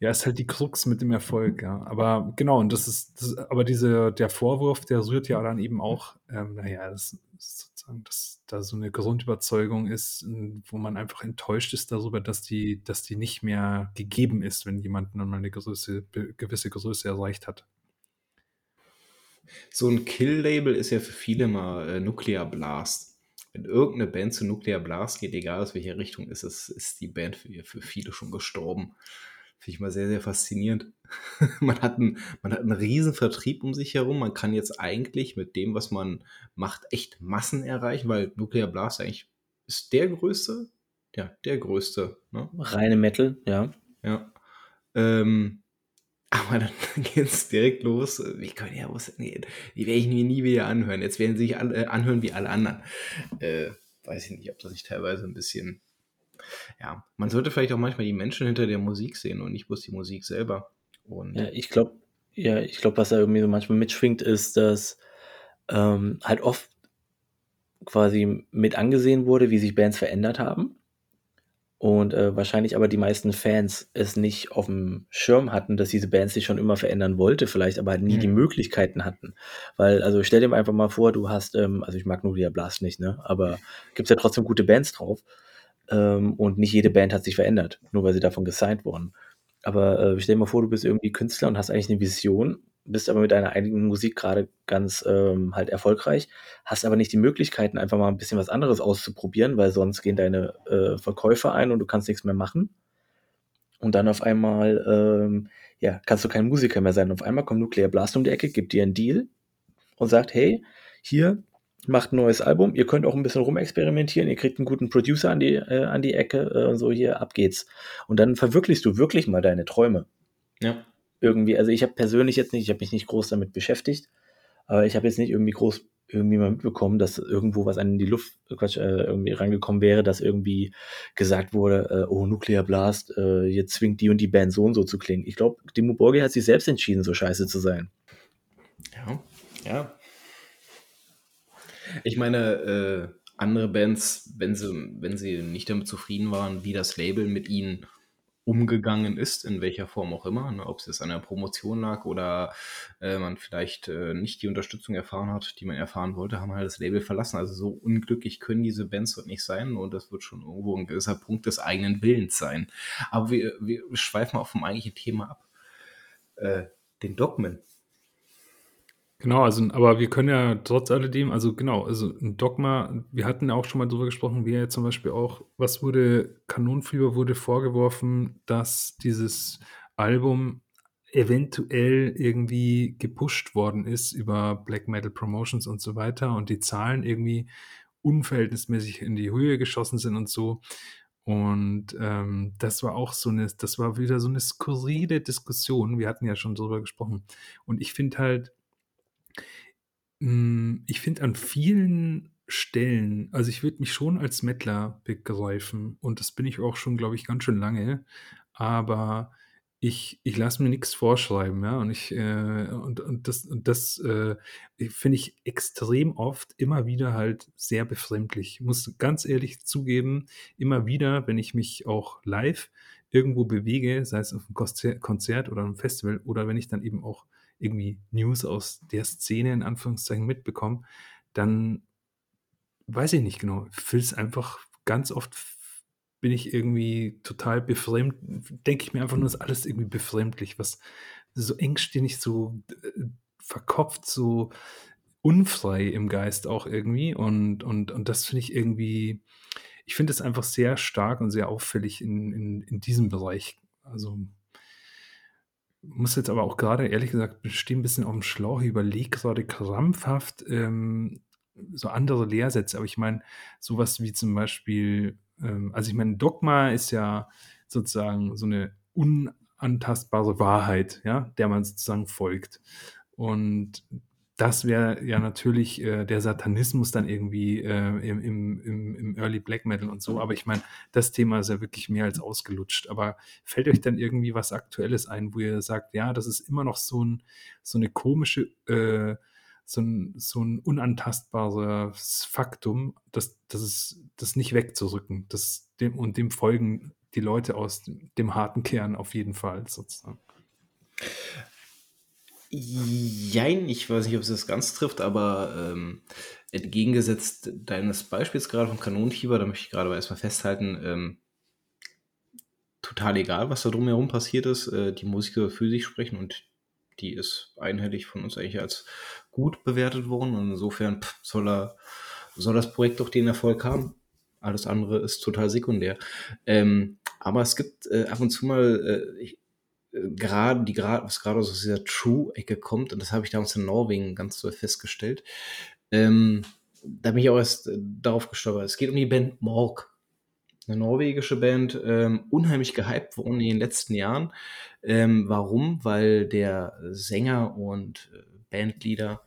Ja, ist halt die Krux mit dem Erfolg, ja. Aber genau, und das ist, das, aber diese, der Vorwurf, der rührt ja dann eben auch, ähm, naja, das ist sozusagen, dass da so eine Grundüberzeugung ist, wo man einfach enttäuscht ist darüber, dass die, dass die nicht mehr gegeben ist, wenn jemand mal eine Größe, gewisse Größe erreicht hat. So ein Kill-Label ist ja für viele mal äh, Nuclear Blast. Wenn irgendeine Band zu Nuclear Blast geht, egal aus welcher Richtung ist es, ist die Band für, für viele schon gestorben. Finde ich mal sehr, sehr faszinierend. man, hat einen, man hat einen riesen Vertrieb um sich herum. Man kann jetzt eigentlich mit dem, was man macht, echt Massen erreichen, weil Nuclear Blast eigentlich ist der größte. Ja, der größte. Ne? Reine Metal, ja. Ja. Ähm, aber dann geht es direkt los. Wie können ja was, nee, die werde ich mir nie wieder anhören. Jetzt werden sie sich alle, anhören wie alle anderen. Äh, weiß ich nicht, ob das nicht teilweise ein bisschen. Ja, man sollte vielleicht auch manchmal die Menschen hinter der Musik sehen und nicht bloß die Musik selber. Und ja, ich glaube, ja, ich glaube, was da irgendwie so manchmal mitschwingt, ist, dass ähm, halt oft quasi mit angesehen wurde, wie sich Bands verändert haben und äh, wahrscheinlich aber die meisten Fans es nicht auf dem Schirm hatten, dass diese Bands sich schon immer verändern wollte, vielleicht aber halt nie mhm. die Möglichkeiten hatten. Weil, also stell dir einfach mal vor, du hast, ähm, also ich mag Nuclear Blast nicht, ne? Aber gibt's ja trotzdem gute Bands drauf. Ähm, und nicht jede Band hat sich verändert, nur weil sie davon gesigned wurden. Aber äh, stell dir mal vor, du bist irgendwie Künstler und hast eigentlich eine Vision bist aber mit deiner eigenen Musik gerade ganz ähm, halt erfolgreich, hast aber nicht die Möglichkeiten, einfach mal ein bisschen was anderes auszuprobieren, weil sonst gehen deine äh, Verkäufe ein und du kannst nichts mehr machen. Und dann auf einmal, ähm, ja, kannst du kein Musiker mehr sein. Auf einmal kommt Nuclear Blast um die Ecke, gibt dir einen Deal und sagt, hey, hier, macht ein neues Album, ihr könnt auch ein bisschen rumexperimentieren, ihr kriegt einen guten Producer an die, äh, an die Ecke äh, und so, hier, ab geht's. Und dann verwirklichst du wirklich mal deine Träume. Ja irgendwie, also ich habe persönlich jetzt nicht, ich habe mich nicht groß damit beschäftigt, aber ich habe jetzt nicht irgendwie groß irgendwie mal mitbekommen, dass irgendwo was an die Luft Quatsch, äh, irgendwie rangekommen wäre, dass irgendwie gesagt wurde, äh, oh, Nuclear Blast, äh, jetzt zwingt die und die Band so und so zu klingen. Ich glaube, Dimo Borghi hat sich selbst entschieden, so scheiße zu sein. Ja, ja. Ich meine, äh, andere Bands, wenn sie, wenn sie nicht damit zufrieden waren, wie das Label mit ihnen umgegangen ist, in welcher Form auch immer, ne, ob es jetzt an der Promotion lag oder äh, man vielleicht äh, nicht die Unterstützung erfahren hat, die man erfahren wollte, haben halt das Label verlassen. Also so unglücklich können diese Bands dort nicht sein und das wird schon irgendwo ein gewisser Punkt des eigenen Willens sein. Aber wir, wir schweifen auf vom eigentlichen Thema ab. Äh, den Dogmen. Genau, also, aber wir können ja trotz alledem, also genau, also ein Dogma, wir hatten auch schon mal drüber gesprochen, wie ja zum Beispiel auch, was wurde, Kanonenfieber wurde vorgeworfen, dass dieses Album eventuell irgendwie gepusht worden ist über Black Metal Promotions und so weiter und die Zahlen irgendwie unverhältnismäßig in die Höhe geschossen sind und so. Und ähm, das war auch so eine, das war wieder so eine skurrile Diskussion. Wir hatten ja schon drüber gesprochen. Und ich finde halt, ich finde an vielen Stellen also, ich würde mich schon als Mettler begreifen und das bin ich auch schon, glaube ich, ganz schön lange, aber ich ich lasse mir nichts vorschreiben, ja, und ich, äh und und das und das, äh, finde ich extrem oft immer wieder halt sehr befremdlich. Ich muss ganz ehrlich zugeben, immer wieder, wenn ich mich auch live irgendwo bewege, sei es auf einem Konzert oder einem Festival oder wenn ich dann eben auch irgendwie News aus der Szene in Anführungszeichen mitbekomme, dann weiß ich nicht genau. Ich es einfach ganz oft bin ich irgendwie total befremd, denke ich mir einfach nur, ist alles irgendwie befremdlich, was so engstirnig, so äh, verkopft, so unfrei im Geist auch irgendwie. Und, und, und das finde ich irgendwie, ich finde es einfach sehr stark und sehr auffällig in, in, in diesem Bereich. Also muss jetzt aber auch gerade, ehrlich gesagt, stehe ein bisschen auf dem Schlauch, überlege gerade krampfhaft ähm, so andere Lehrsätze, aber ich meine, sowas wie zum Beispiel, ähm, also ich meine, Dogma ist ja sozusagen so eine unantastbare Wahrheit, ja, der man sozusagen folgt. Und das wäre ja natürlich äh, der Satanismus dann irgendwie äh, im, im, im Early Black Metal und so. Aber ich meine, das Thema ist ja wirklich mehr als ausgelutscht. Aber fällt euch dann irgendwie was Aktuelles ein, wo ihr sagt, ja, das ist immer noch so, ein, so eine komische, äh, so, ein, so ein unantastbares Faktum, das, das ist das nicht wegzurücken. Das, dem, und dem folgen die Leute aus dem harten Kern auf jeden Fall sozusagen. Jein, ich weiß nicht, ob es das ganz trifft, aber ähm, entgegengesetzt deines Beispiels gerade vom Kanonenfieber, da möchte ich gerade erstmal festhalten, ähm, total egal, was da drumherum passiert ist. Äh, die Musik soll für sich sprechen und die ist einhellig von uns eigentlich als gut bewertet worden. Und insofern pff, soll, er, soll das Projekt doch den Erfolg haben. Alles andere ist total sekundär. Ähm, aber es gibt äh, ab und zu mal, äh, äh gerade die gerade was gerade aus dieser True-Ecke kommt, und das habe ich damals in Norwegen ganz so festgestellt. Ähm, da bin ich auch erst äh, darauf gestolpert. Es geht um die Band Morg eine norwegische Band, ähm, unheimlich gehypt worden in den letzten Jahren. Ähm, warum? Weil der Sänger und äh, Bandleader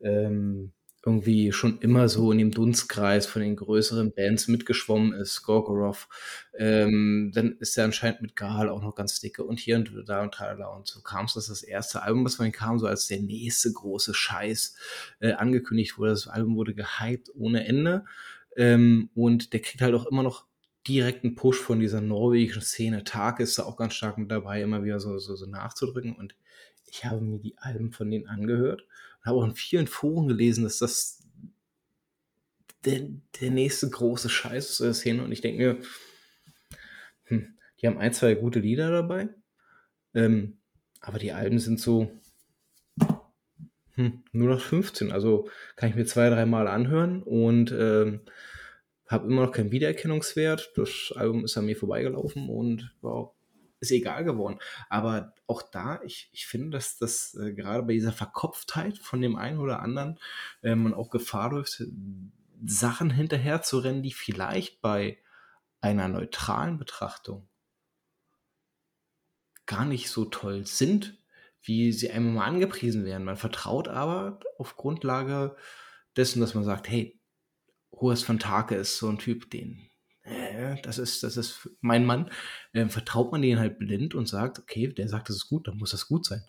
ähm, irgendwie schon immer so in dem Dunstkreis von den größeren Bands mitgeschwommen ist, Gorgorov. Ähm, dann ist er anscheinend mit Gal auch noch ganz dicke und hier und da und da und so kam es, dass das erste Album, was von ihm kam, so als der nächste große Scheiß äh, angekündigt wurde. Das Album wurde gehypt ohne Ende. Ähm, und der kriegt halt auch immer noch direkten Push von dieser norwegischen Szene. Tag ist da auch ganz stark mit dabei, immer wieder so, so, so nachzudrücken. Und ich habe mir die Alben von denen angehört habe auch in vielen Foren gelesen, dass das der, der nächste große Scheiß ist der. Und ich denke mir, hm, die haben ein, zwei gute Lieder dabei. Ähm, aber die Alben sind so hm, nur noch 15. Also kann ich mir zwei, dreimal anhören und ähm, habe immer noch keinen Wiedererkennungswert. Das Album ist an mir vorbeigelaufen und wow, ist egal geworden. Aber auch da, ich, ich finde, dass das äh, gerade bei dieser Verkopftheit von dem einen oder anderen äh, man auch Gefahr läuft, Sachen hinterher zu rennen, die vielleicht bei einer neutralen Betrachtung gar nicht so toll sind, wie sie einmal mal angepriesen werden. Man vertraut aber auf Grundlage dessen, dass man sagt, hey, Horst von Take ist so ein Typ, den, äh, das ist, das ist mein Mann. Ähm, vertraut man den halt blind und sagt, okay, der sagt, das ist gut, dann muss das gut sein.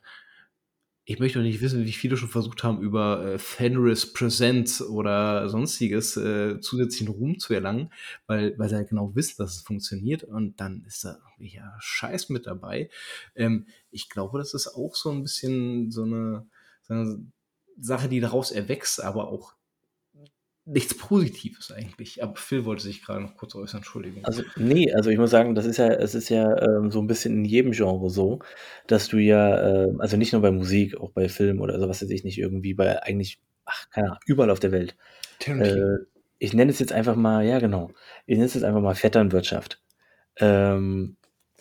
Ich möchte doch nicht wissen, wie viele schon versucht haben, über äh, Fenris Presents oder sonstiges äh, zusätzlichen Ruhm zu erlangen, weil, weil sie halt genau wissen, dass es funktioniert und dann ist da ja Scheiß mit dabei. Ähm, ich glaube, das ist auch so ein bisschen so eine, so eine Sache, die daraus erwächst, aber auch nichts Positives eigentlich. Aber Phil wollte sich gerade noch kurz äußern, Entschuldigung. Also, nee, also ich muss sagen, das ist ja, es ist ja ähm, so ein bisschen in jedem Genre so, dass du ja, äh, also nicht nur bei Musik, auch bei Film oder so, was weiß ich nicht, irgendwie bei eigentlich, ach, keine Ahnung, überall auf der Welt. Äh, ich nenne es jetzt einfach mal, ja genau, ich nenne es jetzt einfach mal Vetternwirtschaft. Ähm,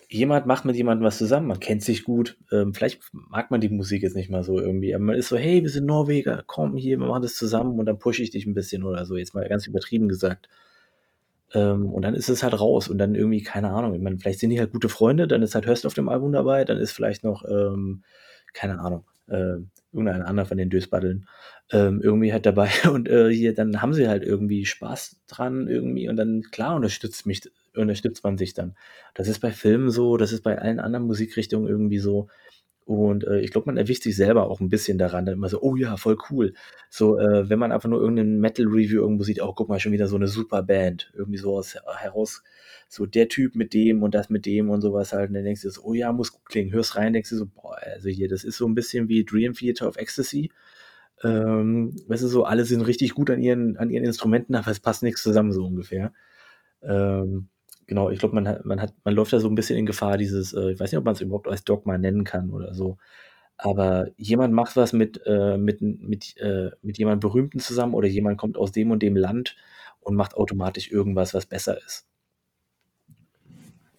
jemand macht mit jemandem was zusammen, man kennt sich gut, ähm, vielleicht mag man die Musik jetzt nicht mal so irgendwie, aber man ist so, hey, wir sind Norweger, komm hier, wir machen das zusammen und dann pushe ich dich ein bisschen oder so, jetzt mal ganz übertrieben gesagt. Ähm, und dann ist es halt raus und dann irgendwie, keine Ahnung, ich meine, vielleicht sind die halt gute Freunde, dann ist halt Hörst auf dem Album dabei, dann ist vielleicht noch, ähm, keine Ahnung, äh, irgendein anderer von den Dösbaddeln ähm, irgendwie halt dabei und äh, hier, dann haben sie halt irgendwie Spaß dran irgendwie und dann, klar, unterstützt mich unterstützt man sich dann. Das ist bei Filmen so, das ist bei allen anderen Musikrichtungen irgendwie so. Und äh, ich glaube, man erwischt sich selber auch ein bisschen daran, dann immer so, oh ja, voll cool. So, äh, wenn man einfach nur irgendeinen Metal-Review irgendwo sieht, oh, guck mal, schon wieder so eine super Band. Irgendwie so aus, heraus, so der Typ mit dem und das mit dem und sowas halt. Und dann denkst du so, oh ja, muss gut klingen. Hörst rein, denkst du so, boah, also hier, das ist so ein bisschen wie Dream Theater of Ecstasy. Ähm, weißt du, so, alle sind richtig gut an ihren, an ihren Instrumenten, aber es passt nichts zusammen, so ungefähr. Ähm, genau, ich glaube, man hat, man hat, man läuft da so ein bisschen in Gefahr, dieses, äh, ich weiß nicht, ob man es überhaupt als Dogma nennen kann oder so. Aber jemand macht was mit, äh, mit, mit, äh, mit jemandem Berühmten zusammen oder jemand kommt aus dem und dem Land und macht automatisch irgendwas, was besser ist.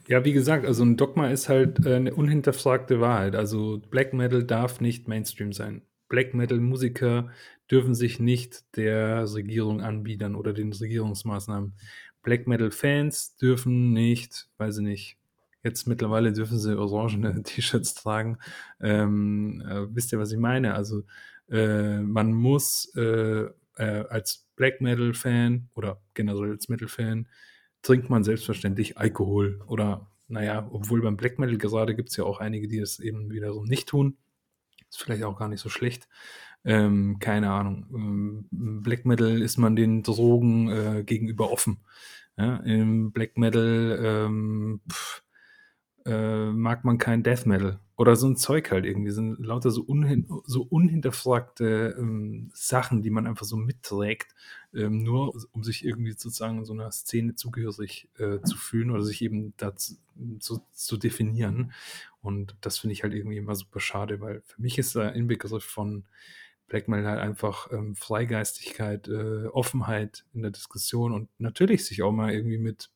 Ja, wie gesagt, also ein Dogma ist halt äh, eine unhinterfragte Wahrheit. Also Black Metal darf nicht Mainstream sein. Black Metal Musiker dürfen sich nicht der Regierung anbiedern oder den Regierungsmaßnahmen. Black Metal Fans dürfen nicht, weiß ich nicht, jetzt mittlerweile dürfen sie orangene T-Shirts tragen. Ähm, äh, wisst ihr, was ich meine? Also äh, man muss äh, äh als Black Metal Fan oder generell als Metal Fan trinkt man selbstverständlich Alkohol oder naja, obwohl beim Black Metal gerade gibt es ja auch einige, die das eben wiederum nicht tun. Ist vielleicht auch gar nicht so schlecht. Ähm, keine Ahnung. Ähm, Black Metal ist man den Drogen äh, gegenüber offen. Ja, Im Black Metal ähm, pff, äh, mag man kein Death Metal oder so ein Zeug halt irgendwie. Sind lauter so, unhin, so unhinterfragte ähm, Sachen, die man einfach so mitträgt, ähm, nur um sich irgendwie sozusagen in so einer Szene zugehörig äh, zu fühlen oder sich eben dazu zu definieren. Und das finde ich halt irgendwie immer super schade, weil für mich ist der Inbegriff von Black Metal halt einfach ähm, Freigeistigkeit, äh, Offenheit in der Diskussion und natürlich sich auch mal irgendwie mit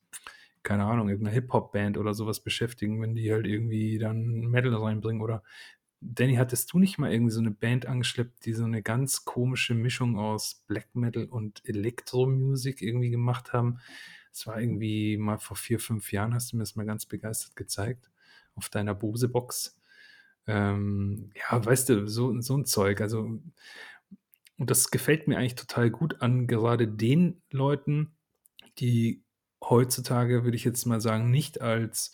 keine Ahnung, irgendeiner Hip-Hop-Band oder sowas beschäftigen, wenn die halt irgendwie dann Metal reinbringen oder Danny, hattest du nicht mal irgendwie so eine Band angeschleppt, die so eine ganz komische Mischung aus Black Metal und Elektromusik irgendwie gemacht haben? Das war irgendwie mal vor vier, fünf Jahren, hast du mir das mal ganz begeistert gezeigt, auf deiner Bose-Box. Ähm, ja, weißt du, so, so ein Zeug. Also, und das gefällt mir eigentlich total gut an gerade den Leuten, die heutzutage, würde ich jetzt mal sagen, nicht als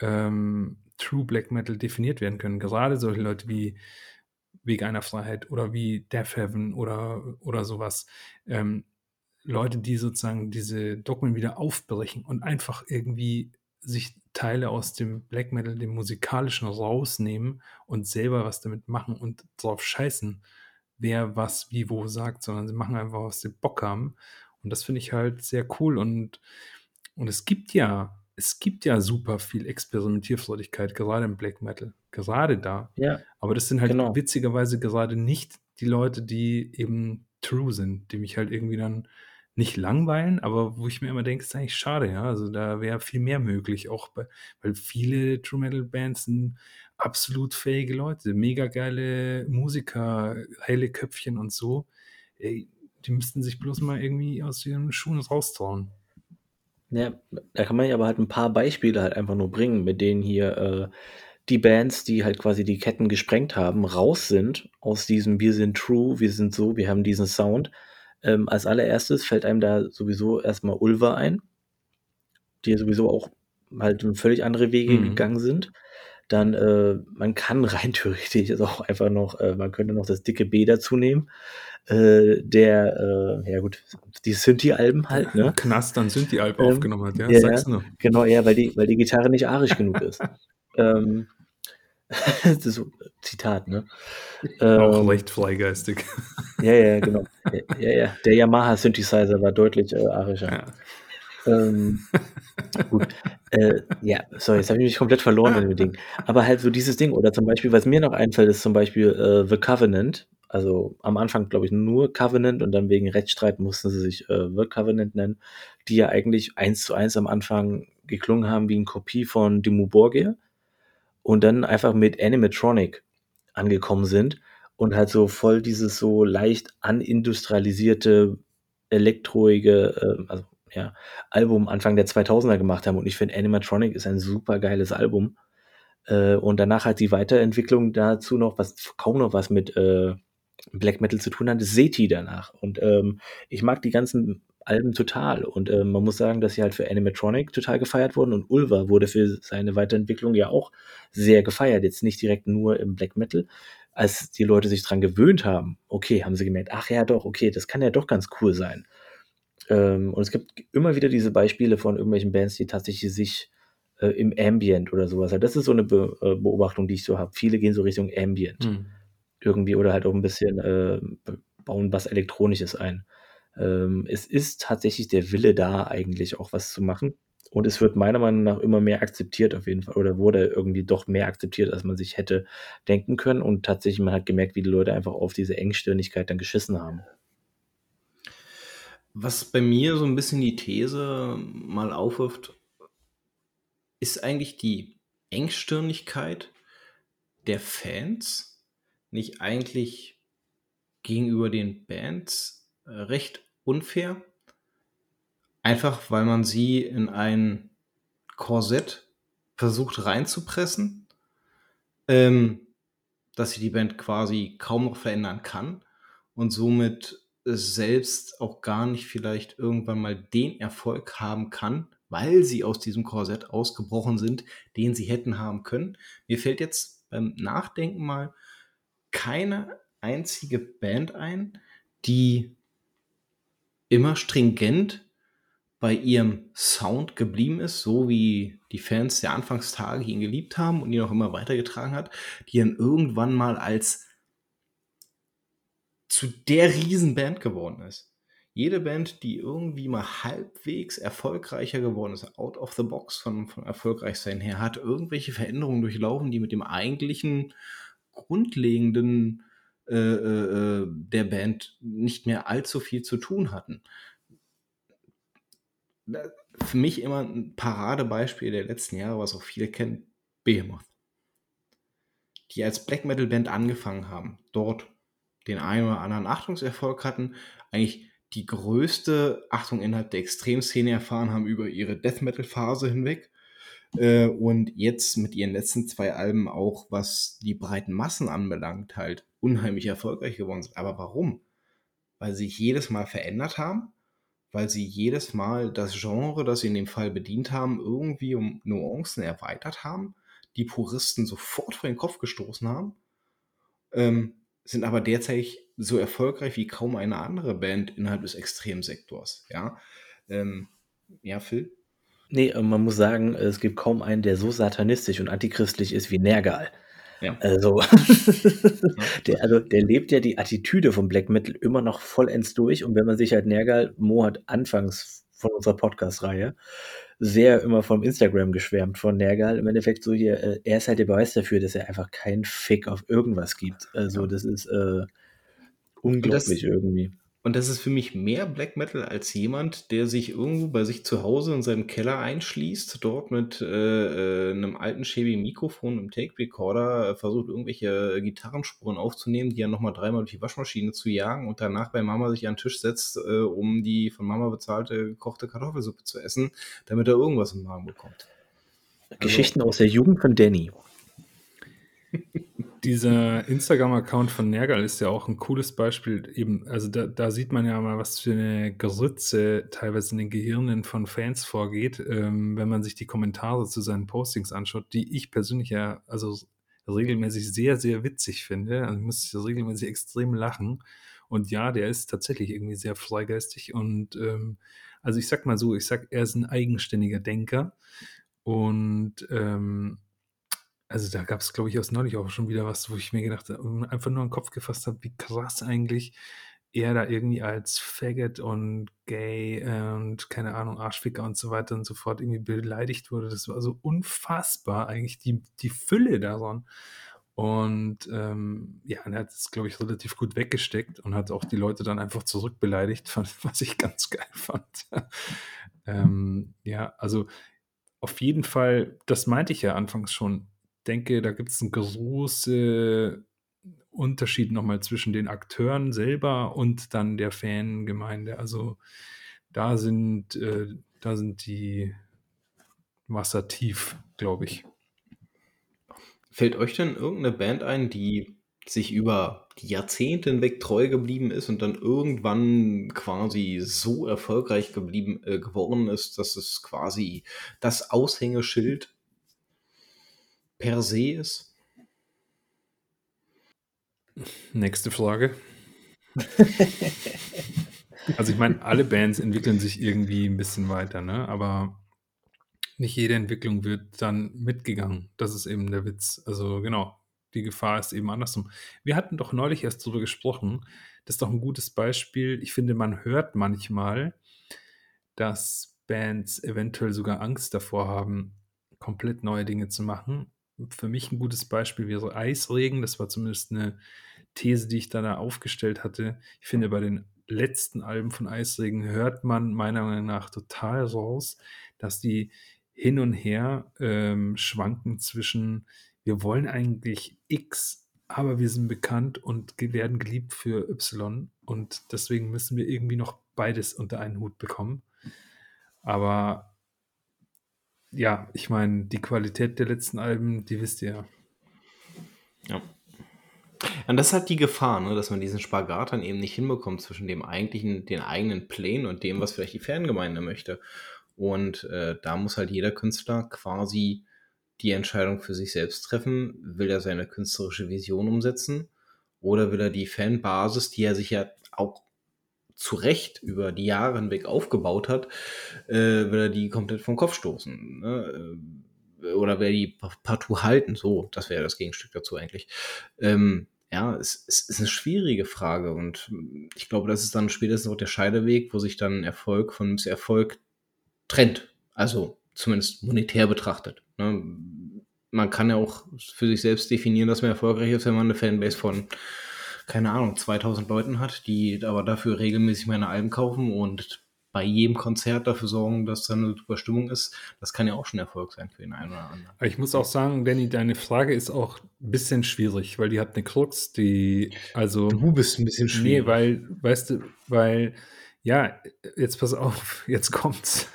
ähm, True Black Metal definiert werden können. Gerade solche Leute wie Weg einer Freiheit oder wie Death Heaven oder, oder sowas. Ähm, Leute, die sozusagen diese Dogmen wieder aufbrechen und einfach irgendwie sich Teile aus dem Black Metal, dem musikalischen rausnehmen und selber was damit machen und drauf scheißen, wer was wie wo sagt, sondern sie machen einfach, was sie Bock haben. Und das finde ich halt sehr cool und und es gibt ja, es gibt ja super viel Experimentierfreudigkeit, gerade im Black Metal. Gerade da. Ja, Aber das sind halt genau. witzigerweise gerade nicht die Leute, die eben true sind, die mich halt irgendwie dann nicht langweilen, aber wo ich mir immer denke, ist eigentlich schade, ja. Also da wäre viel mehr möglich, auch bei, weil viele True Metal Bands sind absolut fähige Leute, mega geile Musiker, helle Köpfchen und so. Ey, die müssten sich bloß mal irgendwie aus ihren Schuhen raustrauen. Ja, da kann man ja aber halt ein paar Beispiele halt einfach nur bringen, mit denen hier äh, die Bands, die halt quasi die Ketten gesprengt haben, raus sind aus diesem Wir sind true, wir sind so, wir haben diesen Sound. Ähm, als allererstes fällt einem da sowieso erstmal Ulva ein, die ja sowieso auch halt völlig andere Wege Mhm. gegangen sind. Dann, äh, man kann rein theoretisch jetzt auch einfach noch, äh, man könnte noch das dicke B dazu nehmen, äh, der, äh, ja gut, die Synthi-Alben halt, ne? Knast dann sind die Alben Ähm, aufgenommen hat, ja, ja, ja, genau, ja, weil die, weil die Gitarre nicht arisch genug ist. Ähm, das ist so, Zitat, ne? Auch Ähm, recht freigeistig. ja, ja, genau. Ja, ja, der Yamaha Synthesizer war deutlich äh, arischer. Ja. Ähm, gut. Äh, ja, sorry, jetzt habe ich mich komplett verloren in dem Ding. Aber halt so dieses Ding, oder zum Beispiel, was mir noch einfällt, ist zum Beispiel äh, The Covenant. Also am Anfang, glaube ich, nur Covenant und dann wegen Rechtsstreit mussten sie sich äh, The Covenant nennen, die ja eigentlich eins zu eins am Anfang geklungen haben wie eine Kopie von Dimmu Borgir und dann einfach mit Animatronic angekommen sind und halt so voll dieses so leicht anindustrialisierte, elektroige, äh, also ja, Album Anfang der 2000er gemacht haben. Und ich finde, Animatronic ist ein super geiles Album. Äh, und danach hat die Weiterentwicklung dazu noch, was kaum noch was mit äh, Black Metal zu tun hat, ist Seti danach. Und ähm, ich mag die ganzen Alben total. Und ähm, man muss sagen, dass sie halt für Animatronic total gefeiert wurden. Und Ulva wurde für seine Weiterentwicklung ja auch sehr gefeiert. Jetzt nicht direkt nur im Black Metal. Als die Leute sich dran gewöhnt haben, okay, haben sie gemerkt, ach ja doch, okay, das kann ja doch ganz cool sein. Ähm, und es gibt immer wieder diese Beispiele von irgendwelchen Bands, die tatsächlich sich äh, im Ambient oder sowas. halt- Das ist so eine Be äh, Beobachtung, die ich so habe. Viele gehen so Richtung Ambient Mhm. irgendwie oder halt auch ein bisschen äh, bauen was Elektronisches ein. Ähm, es ist tatsächlich der Wille da, eigentlich auch was zu machen. Und es wird meiner Meinung nach immer mehr akzeptiert, auf jeden Fall. Oder wurde irgendwie doch mehr akzeptiert, als man sich hätte denken können. Und tatsächlich, man hat gemerkt, wie die Leute einfach auf diese Engstirnigkeit dann geschissen haben. Was bei mir so ein bisschen die These mal aufwirft, ist eigentlich die Engstirnigkeit der Fans nicht eigentlich gegenüber den Bands recht unfair? Einfach weil man sie in ein Korsett versucht reinzupressen, ähm, dass sie die Band quasi kaum noch verändern kann und somit selbst auch gar nicht vielleicht irgendwann mal den Erfolg haben kann, weil sie aus diesem Korsett ausgebrochen sind, den sie hätten haben können. Mir fällt jetzt beim Nachdenken mal keine einzige Band ein, die immer stringent bei ihrem Sound geblieben ist, so wie die Fans der Anfangstage ihn geliebt haben und ihn auch immer weitergetragen hat, die dann irgendwann mal als zu der Riesenband geworden ist. Jede Band, die irgendwie mal halbwegs erfolgreicher geworden ist, out of the box von, von Erfolgreichsein her, hat irgendwelche Veränderungen durchlaufen, die mit dem eigentlichen grundlegenden äh, äh, äh der Band nicht mehr allzu viel zu tun hatten für mich immer ein Paradebeispiel der letzten Jahre, was auch viele kennen, Behemoth. Die als Black Metal Band angefangen haben, dort den einen oder anderen Achtungserfolg hatten, eigentlich die größte Achtung innerhalb der Extremszene erfahren haben über ihre Death Metal Phase hinweg äh, und jetzt mit ihren letzten zwei Alben auch, was die breiten Massen anbelangt, halt unheimlich erfolgreich geworden sind. Aber warum? Weil sie sich jedes Mal verändert haben weil sie jedes Mal das Genre, das sie in dem Fall bedient haben, irgendwie um Nuancen erweitert haben, die Puristen sofort vor den Kopf gestoßen haben, ähm, sind aber derzeit so erfolgreich wie kaum eine andere Band innerhalb des Extremsektors. Ja, ähm, ja Phil? Nee, äh, man muss sagen, es gibt kaum einen, der so satanistisch und antichristlich ist wie Nergal. Ja. Also, der, also, der lebt ja die Attitüde von Black Metal immer noch vollends durch. Und wenn man sich halt Nergal, Mo hat anfangs von unserer Podcast-Reihe sehr immer vom Instagram geschwärmt von Nergal. Im Endeffekt so hier, äh, er ist halt der Beweis dafür, dass er einfach keinen Fick auf irgendwas gibt. Also, das ist äh, unglaublich das, irgendwie. Und das ist für mich mehr Black Metal als jemand, der sich irgendwo bei sich zu Hause in seinem Keller einschließt, dort mit äh, äh einem alten schäbigen Mikrofon, einem Tape-Recorder äh, versucht, irgendwelche Gitarrenspuren aufzunehmen, die er nochmal dreimal durch die Waschmaschine zu jagen und danach bei Mama sich an den Tisch setzt, äh, um die von Mama bezahlte gekochte Kartoffelsuppe zu essen, damit er irgendwas im Magen bekommt. Geschichten also, aus der Jugend von Danny. Dieser Instagram-Account von Nergal ist ja auch ein cooles Beispiel. Eben, also da, da, sieht man ja mal, was für eine Grütze teilweise in den Gehirnen von Fans vorgeht, ähm, wenn man sich die Kommentare zu seinen Postings anschaut, die ich persönlich ja also regelmäßig sehr, sehr witzig finde. Also ich muss regelmäßig extrem lachen. Und ja, der ist tatsächlich irgendwie sehr freigeistig. Und ähm, also ich sag mal so, ich sag, er ist ein eigenständiger Denker. Und ähm, also da gab es, glaube ich, aus neulich auch schon wieder was, wo ich mir gedacht habe, einfach nur einen Kopf gefasst habe, wie krass eigentlich er da irgendwie als Faggot und Gay und keine Ahnung, Arschficker und so weiter und so fort irgendwie beleidigt wurde. Das war so unfassbar eigentlich die, die Fülle daran. Und ähm, ja, er hat es, glaube ich, relativ gut weggesteckt und hat auch die Leute dann einfach zurückbeleidigt, was ich ganz geil fand. ähm, ja, also auf jeden Fall, das meinte ich ja anfangs schon, denke, da gibt es einen großen Unterschied nochmal zwischen den Akteuren selber und dann der Fangemeinde. Also da sind, äh, da sind die Wasser tief, glaube ich. Fällt euch denn irgendeine Band ein, die sich über die Jahrzehnte hinweg treu geblieben ist und dann irgendwann quasi so erfolgreich geblieben äh, geworden ist, dass es quasi das Aushängeschild per se ist? Nächste Frage. also ich meine, alle Bands entwickeln sich irgendwie ein bisschen weiter, ne? Aber nicht jede Entwicklung wird dann mitgegangen. Das ist eben der Witz. Also genau, die Gefahr ist eben andersrum. Wir hatten doch neulich erst darüber gesprochen. Das ist doch ein gutes Beispiel. Ich finde, man hört manchmal, dass Bands eventuell sogar Angst davor haben, komplett neue Dinge zu machen für mich ein gutes Beispiel wäre Eisregen. Das war zumindest eine These, die ich da aufgestellt hatte. Ich finde, bei den letzten Alben von Eisregen hört man meiner Meinung nach total raus, dass die hin und her ähm, schwanken zwischen, wir wollen eigentlich X, aber wir sind bekannt und werden geliebt für Y und deswegen müssen wir irgendwie noch beides unter einen Hut bekommen. Aber ja, ich meine, die Qualität der letzten Alben, die wisst ihr ja. Und das hat die Gefahr, ne, dass man diesen Spagat dann eben nicht hinbekommt zwischen dem eigentlichen, den eigenen Plänen und dem, was vielleicht die Fangemeinde möchte. Und äh, da muss halt jeder Künstler quasi die Entscheidung für sich selbst treffen. Will er seine künstlerische Vision umsetzen oder will er die Fanbasis, die er sich ja auch zu Recht über die Jahre hinweg aufgebaut hat, äh, will er die komplett vom Kopf stoßen. Ne? Äh, oder er die partout halten? So, das wäre das Gegenstück dazu eigentlich. Ähm, ja, es, es, ist eine schwierige Frage und ich glaube, das ist dann spätestens auch der Scheideweg, wo sich dann Erfolg von Misserfolg trennt. Also zumindest monetär betrachtet. Ne? Man kann ja auch für sich selbst definieren, dass man erfolgreich ist, wenn man eine Fanbase von keine Ahnung, 2000 Leuten hat, die aber dafür regelmäßig meine Alben kaufen und bei jedem Konzert dafür sorgen, dass da eine super Stimmung ist, das kann ja auch schon Erfolg sein für den einen oder anderen. Ich muss auch sagen, Danny, deine Frage ist auch ein bisschen schwierig, weil die hat eine Krux, die, also. Du bist ein bisschen schwierig. Nee, weil, weißt du, weil, ja, jetzt pass auf, jetzt kommt's.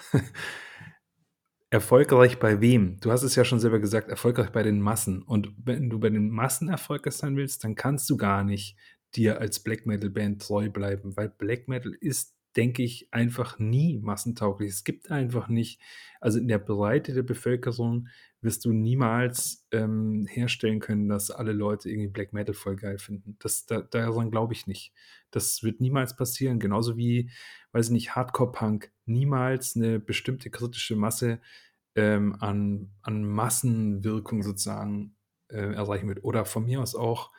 Erfolgreich bei wem? Du hast es ja schon selber gesagt, erfolgreich bei den Massen. Und wenn du bei den Massen erfolgreich sein willst, dann kannst du gar nicht dir als Black Metal Band treu bleiben, weil Black Metal ist, denke ich, einfach nie massentauglich. Es gibt einfach nicht, also in der Breite der Bevölkerung wirst du niemals ähm, herstellen können, dass alle Leute irgendwie Black Metal voll geil finden. Das, da, daran glaube ich nicht. Das wird niemals passieren. Genauso wie, weiß ich nicht, Hardcore-Punk niemals eine bestimmte kritische Masse ähm, an, an Massenwirkung sozusagen äh, erreichen wird. Oder von mir aus auch,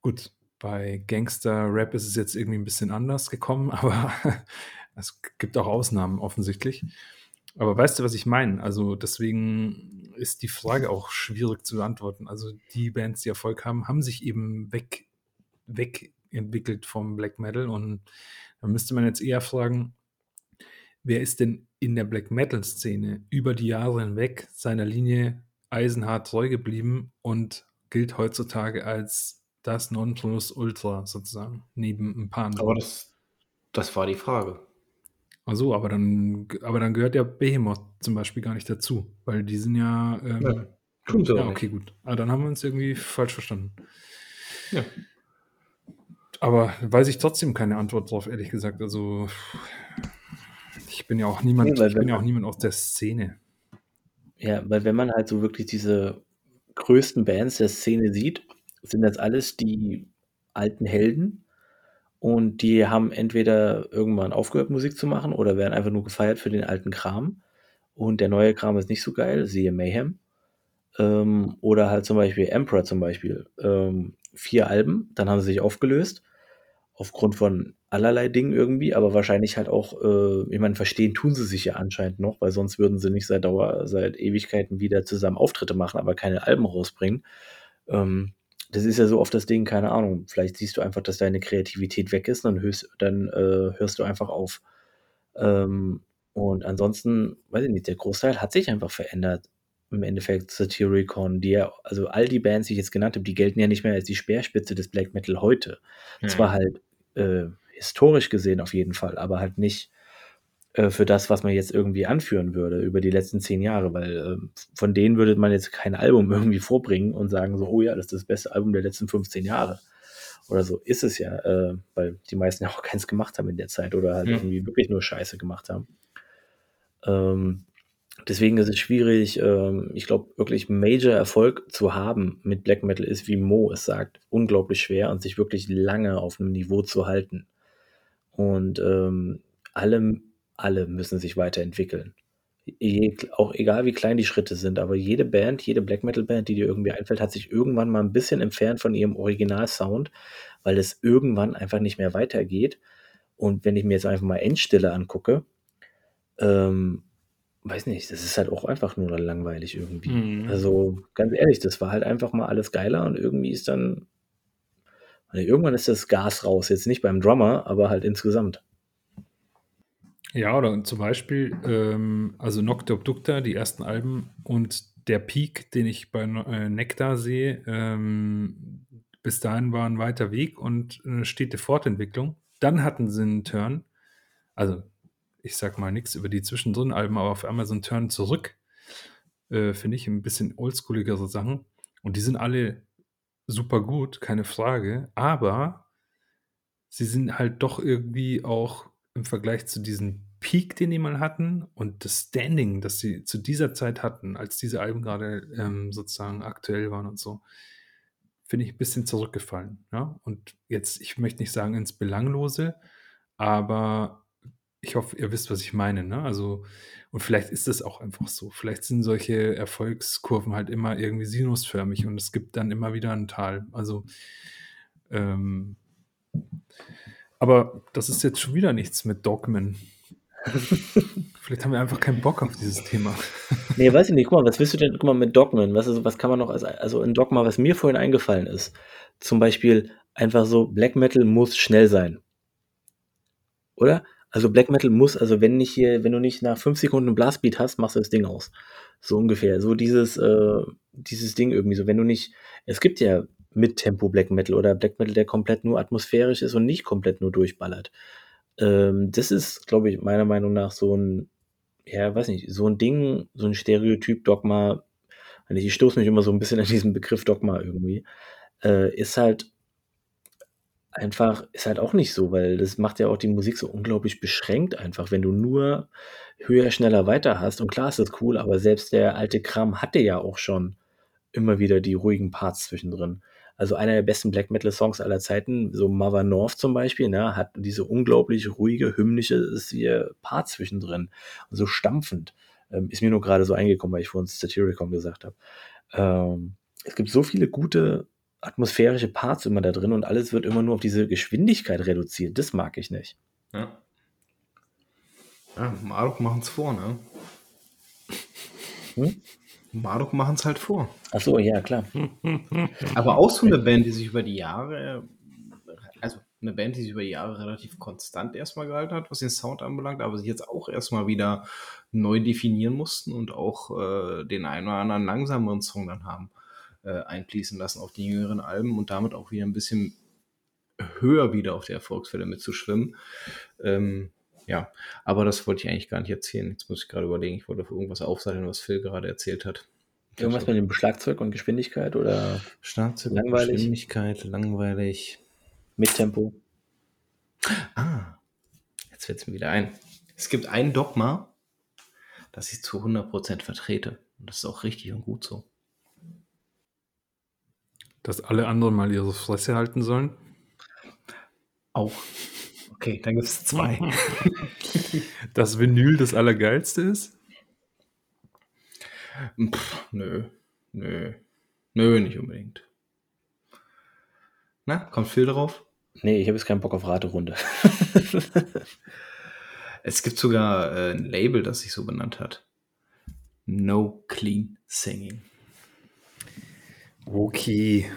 gut, bei Gangster-Rap ist es jetzt irgendwie ein bisschen anders gekommen, aber es gibt auch Ausnahmen offensichtlich. Aber weißt du, was ich meine? Also deswegen ist die Frage auch schwierig zu beantworten. Also die Bands, die Erfolg haben, haben sich eben weg, wegentwickelt vom Black Metal und da müsste man jetzt eher fragen, wer ist denn in der Black Metal-Szene über die Jahre hinweg seiner Linie eisenhart treu geblieben und gilt heutzutage als das Nonplusultra sozusagen, neben ein paar anderen. Aber das, das war die Frage. Ach so, aber dann, aber dann gehört ja Behemoth zum Beispiel gar nicht dazu, weil die sind ja. Ähm, ja, ja okay, gut. Aber dann haben wir uns irgendwie falsch verstanden. Ja. Aber weiß ich trotzdem keine Antwort drauf, ehrlich gesagt. Also ich bin ja auch niemand, nee, ich bin ja auch niemand aus der Szene. Ja, weil wenn man halt so wirklich diese größten Bands der Szene sieht, sind das alles die alten Helden und die haben entweder irgendwann aufgehört, Musik zu machen oder werden einfach nur gefeiert für den alten Kram und der neue Kram ist nicht so geil, siehe Mayhem. Ähm, oder halt zum Beispiel Emperor zum Beispiel. Ähm, vier Alben, dann haben sie sich aufgelöst aufgrund von allerlei Dingen irgendwie, aber wahrscheinlich halt auch, äh, ich meine, verstehen tun sie sich ja anscheinend noch, weil sonst würden sie nicht seit Dauer, seit Ewigkeiten wieder zusammen Auftritte machen, aber keine Alben rausbringen. Ähm, das ist ja so oft das Ding, keine Ahnung. Vielleicht siehst du einfach, dass deine Kreativität weg ist, dann hörst, dann, äh, hörst du einfach auf. Ähm, und ansonsten, weiß ich nicht, der Großteil hat sich einfach verändert. Im Endeffekt Satyricon, die ja, also all die Bands, die ich jetzt genannt habe, die gelten ja nicht mehr als die Speerspitze des Black Metal heute. Hm. Zwar halt äh, historisch gesehen auf jeden Fall, aber halt nicht äh, für das, was man jetzt irgendwie anführen würde über die letzten zehn Jahre, weil äh, von denen würde man jetzt kein Album irgendwie vorbringen und sagen so, oh ja, das ist das beste Album der letzten 15 Jahre. Oder so ist es ja, äh, weil die meisten ja auch keins gemacht haben in der Zeit oder halt ja. irgendwie wirklich nur Scheiße gemacht haben. Ähm, Deswegen ist es schwierig, ähm, ich glaube, wirklich Major Erfolg zu haben mit Black Metal ist, wie Mo es sagt, unglaublich schwer und sich wirklich lange auf einem Niveau zu halten. Und ähm, alle, alle müssen sich weiterentwickeln. Je, auch egal wie klein die Schritte sind, aber jede Band, jede Black Metal Band, die dir irgendwie einfällt, hat sich irgendwann mal ein bisschen entfernt von ihrem Original-Sound, weil es irgendwann einfach nicht mehr weitergeht. Und wenn ich mir jetzt einfach mal Endstille angucke, ähm, weiß nicht, das ist halt auch einfach nur langweilig irgendwie. Mhm. Also ganz ehrlich, das war halt einfach mal alles geiler und irgendwie ist dann, also irgendwann ist das Gas raus. Jetzt nicht beim Drummer, aber halt insgesamt. Ja, oder zum Beispiel, ähm, also Nocte Obducta, die ersten Alben und der Peak, den ich bei äh, Nectar sehe, ähm, bis dahin war ein weiter Weg und eine stete Fortentwicklung. Dann hatten sie einen Turn, also ich sag mal nichts über die Zwischendrin-Alben, aber auf einmal so ein Turn zurück, äh, finde ich ein bisschen oldschooligere Sachen. Und die sind alle super gut, keine Frage, aber sie sind halt doch irgendwie auch im Vergleich zu diesem Peak, den die mal hatten und das Standing, das sie zu dieser Zeit hatten, als diese Alben gerade ähm, sozusagen aktuell waren und so, finde ich ein bisschen zurückgefallen. Ja? Und jetzt, ich möchte nicht sagen ins Belanglose, aber ich hoffe, ihr wisst, was ich meine, ne? Also und vielleicht ist es auch einfach so. Vielleicht sind solche Erfolgskurven halt immer irgendwie sinusförmig und es gibt dann immer wieder ein Tal. Also, ähm aber das ist jetzt schon wieder nichts mit Dogmen. Vielleicht haben wir einfach keinen Bock auf dieses Thema. Nee, weiß ich nicht. Guck mal, was willst du denn, guck mal, mit Dogmen? Was, ist, was kann man noch, als, also ein Dogma, was mir vorhin eingefallen ist, zum Beispiel einfach so, Black Metal muss schnell sein. Oder? Also Black Metal muss, also wenn nicht hier, wenn du nicht nach fünf Sekunden einen Blastbeat hast, machst du das Ding aus. So ungefähr. So dieses, äh, dieses Ding irgendwie so. Wenn du nicht, es gibt ja mit Tempo Black Metal oder Black Metal, der komplett nur atmosphärisch ist und nicht komplett nur durchballert. Ähm, das ist, glaube ich, meiner Meinung nach so ein, ja, weiß nicht, so ein Ding, so ein Stereotyp Dogma. Ich stoße mich immer so ein bisschen an diesen Begriff Dogma irgendwie. Äh, ist halt einfach ist halt auch nicht so, weil das macht ja auch die Musik so unglaublich beschränkt einfach, wenn du nur höher, schneller, weiter hast. Und klar ist das cool, aber selbst der alte Kram hatte ja auch schon immer wieder die ruhigen Parts zwischendrin. Also einer der besten Black Metal Songs aller Zeiten, so Mother North zum Beispiel, ne, hat diese unglaublich ruhige, hymnische Part zwischendrin. so stampfend. Ähm, ist mir nur gerade so eingekommen, weil ich vorhin Satyricon gesagt habe. Ähm, es gibt so viele gute atmosphärische Parts immer da drin und alles wird immer nur auf diese Geschwindigkeit reduziert. Das mag ich nicht. Ja. Ja, Marduk machen es vor, ne? Hm? Marduk machen es halt vor. Ach so, ja, klar. Aber auch so eine Band, die sich über die Jahre, also eine Band, die sich über die Jahre relativ konstant erstmal gehalten hat, was den Sound anbelangt, aber sich jetzt auch erstmal wieder neu definieren mussten und auch äh, den einen oder anderen langsameren Song dann haben äh, einfließen lassen auf die jüngeren Alben und damit auch wieder ein bisschen höher wieder auf der Erfolgswelle mitzuschwimmen. Ähm, ja, aber das wollte ich eigentlich gar nicht erzählen. Jetzt muss ich gerade überlegen, ich wollte auf irgendwas aufsatteln, was Phil gerade erzählt hat. Irgendwas mit dem Schlagzeug und Geschwindigkeit oder Schlagzeug langweilig. Geschwindigkeit, langweilig. Mit Tempo. Ah, jetzt fällt es mir wieder ein. Es gibt ein Dogma, das ich zu 100% vertrete. Und das ist auch richtig und gut so. Dass alle anderen mal ihre Fresse halten sollen? Auch. Okay, dann gibt es zwei. Dass Vinyl das Allergeilste ist? Pff, nö. Nö. Nö, nicht unbedingt. Na, kommt viel drauf? Nee, ich habe jetzt keinen Bock auf Raterunde. es gibt sogar äh, ein Label, das sich so benannt hat. No Clean Singing. Okay.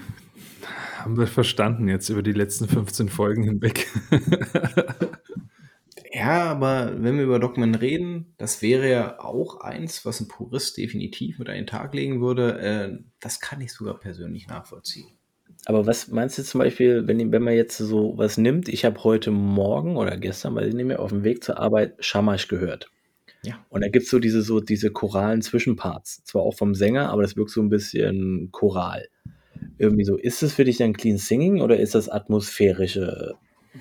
Haben wir verstanden jetzt über die letzten 15 Folgen hinweg. ja, aber wenn wir über Dogmen reden, das wäre ja auch eins, was ein Purist definitiv mit an den Tag legen würde. Äh, das kann ich sogar persönlich nachvollziehen. Aber was meinst du zum Beispiel, wenn, wenn man jetzt so was nimmt? Ich habe heute Morgen oder gestern, weil ich nehme auf dem Weg zur Arbeit Shamash gehört. Ja. Und da gibt es so diese, so diese choralen Zwischenparts. Zwar auch vom Sänger, aber das wirkt so ein bisschen choral. Irgendwie so. Ist es für dich dann Clean Singing oder ist das atmosphärische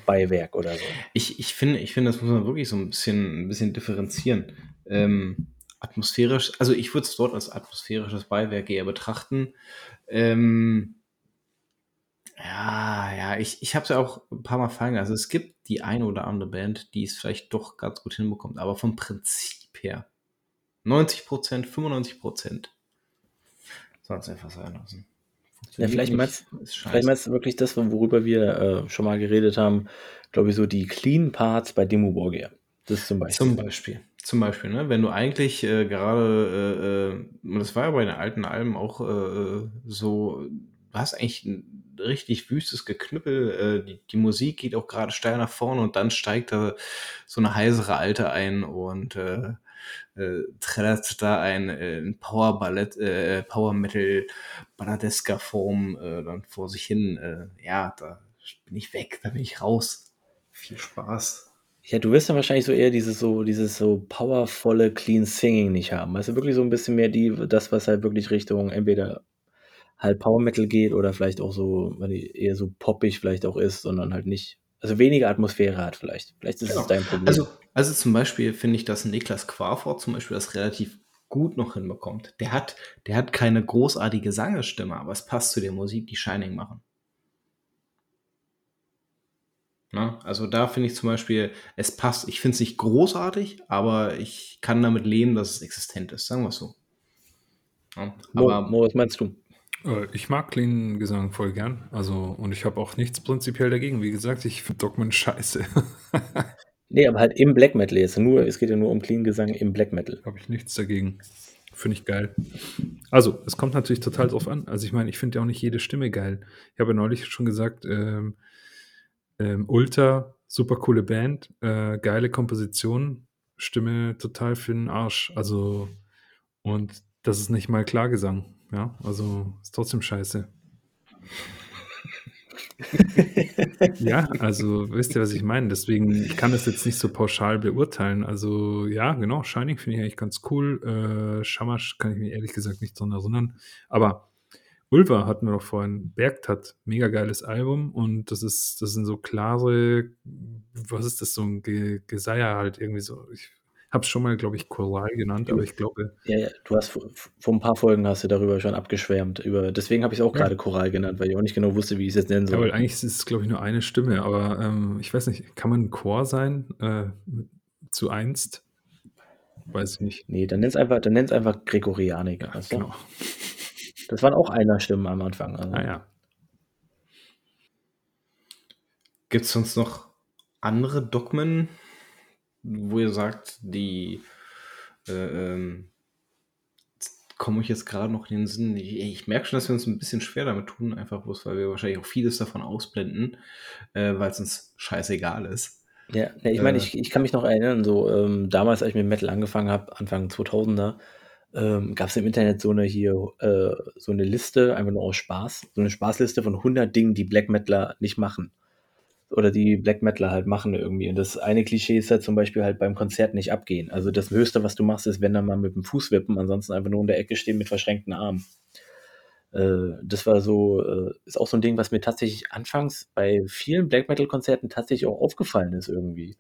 Beiwerk oder so? Ich, ich finde, ich finde, das muss man wirklich so ein bisschen, ein bisschen differenzieren. Ähm, atmosphärisch, also ich würde es dort als atmosphärisches Beiwerk eher betrachten. Ähm, ja, ja, ich, ich habe es ja auch ein paar Mal fallen Also es gibt die eine oder andere Band, die es vielleicht doch ganz gut hinbekommt, aber vom Prinzip her 90 Prozent, 95 Prozent soll es einfach sein lassen. Ja, vielleicht meinst, vielleicht meinst du wirklich das, worüber wir äh, schon mal geredet haben, glaube ich, so die Clean Parts bei Demo Borgia. Das zum Beispiel. Zum Beispiel. Zum Beispiel, ne? wenn du eigentlich äh, gerade, äh, äh das war ja bei den alten Alben auch äh, so, du hast eigentlich ein richtig wüstes Geknüppel. Äh, die, die Musik geht auch gerade steil nach vorne und dann steigt da so eine heisere Alte ein und äh, äh, trällert da ein, äh, ein Power Ballett, äh, Power Metal balladesker Form äh, dann vor sich hin. Äh, ja, da bin ich weg, da bin ich raus. Viel Spaß. Ja, du wirst dann wahrscheinlich so eher dieses so, dieses so powervolle Clean Singing nicht haben. Also wirklich so ein bisschen mehr die, das, was halt wirklich Richtung entweder halt Power Metal geht oder vielleicht auch so, eher so poppig vielleicht auch ist, sondern halt nicht, also weniger Atmosphäre hat vielleicht. Vielleicht ist genau. es dein Problem. Also, also zum Beispiel finde ich, dass Niklas Quarfort zum Beispiel das relativ gut noch hinbekommt. Der hat, der hat keine großartige Sangerstimme, aber es passt zu der Musik, die Shining machen. Ne? Also da finde ich zum Beispiel, es passt. Ich finde es nicht großartig, aber ich kann damit leben, dass es existent ist. Sagen wir es so. Ja, Mo, aber Mo, was meinst du? Äh, Ich mag Clean Gesang voll gern. Also, und ich habe auch nichts prinzipiell dagegen. Wie gesagt, ich finde Dogman scheiße. Nee, aber halt im Black Metal jetzt. Nur, es geht ja nur um Clean Gesang im Black Metal. habe ich nichts dagegen. Finde ich geil. Also, es kommt natürlich total drauf an. Also, ich meine, ich finde ja auch nicht jede Stimme geil. Ich habe ja neulich schon gesagt, ähm, ähm, Ulta, super coole Band, äh, geile Komposition, Stimme total für den Arsch. Also, und das ist nicht mal Klargesang. Ja, also ist trotzdem scheiße. Ja, also wisst ihr, was ich meine? Deswegen, ich kann das jetzt nicht so pauschal beurteilen. Also ja, genau, Shining finde ich eigentlich ganz cool. Äh, Shamash kann ich mich ehrlich gesagt nicht dran erinnern. Aber Ulva hatten wir doch vorhin. Bergt hat mega geiles Album und das ist, das sind so klare, was ist das, so ein Ge Geseier halt irgendwie so. Ich habe es schon mal, glaube ich, Choral genannt, aber ich glaube, Ja, ja, du hast vor, vor ein paar Folgen hast du darüber schon abgeschwärmt. Über, deswegen habe ich es auch Ja. gerade Choral genannt, weil ich auch nicht genau wusste, wie ich es jetzt nennen ja, weil soll. eigentlich ist es, glaube ich, nur eine Stimme, aber ähm, ich weiß nicht, kann man ein Chor sein äh, zu einst? Weiß ich nicht. Nee, dann nenn's einfach, dann nenn's einfach Gregorianik. Ja, du? genau. Das waren auch einer Stimmen am Anfang. Also. Naja. gibt es sonst noch andere Dogmen, wo ihr sagt, die äh, ähm, komme ich jetzt gerade noch in den Sinn. Ich, ich merke schon, dass wir uns ein bisschen schwer damit tun, einfach bloß, weil wir wahrscheinlich auch vieles davon ausblenden, äh, weil es uns scheißegal ist. Ja, ne, ich meine, Äh. ich, ich kann mich noch erinnern, so ähm, damals, als ich mit Metal angefangen habe, Anfang 2000er, ähm, gab es im Internet so eine hier, äh, so eine Liste, einfach nur aus Spaß, so eine Spaßliste von 100 Dingen, die Black Metaler nicht machen. Oder die Black Metaler halt machen irgendwie. Und das eine Klischee ist halt zum Beispiel halt beim Konzert nicht abgehen. Also das Höchste, was du machst, ist, wenn dann mal mit dem Fuß wippen, ansonsten einfach nur in der Ecke stehen mit verschränkten Armen. Äh, das war so, äh, ist auch so ein Ding, was mir tatsächlich anfangs bei vielen Black Metal Konzerten tatsächlich auch aufgefallen ist irgendwie.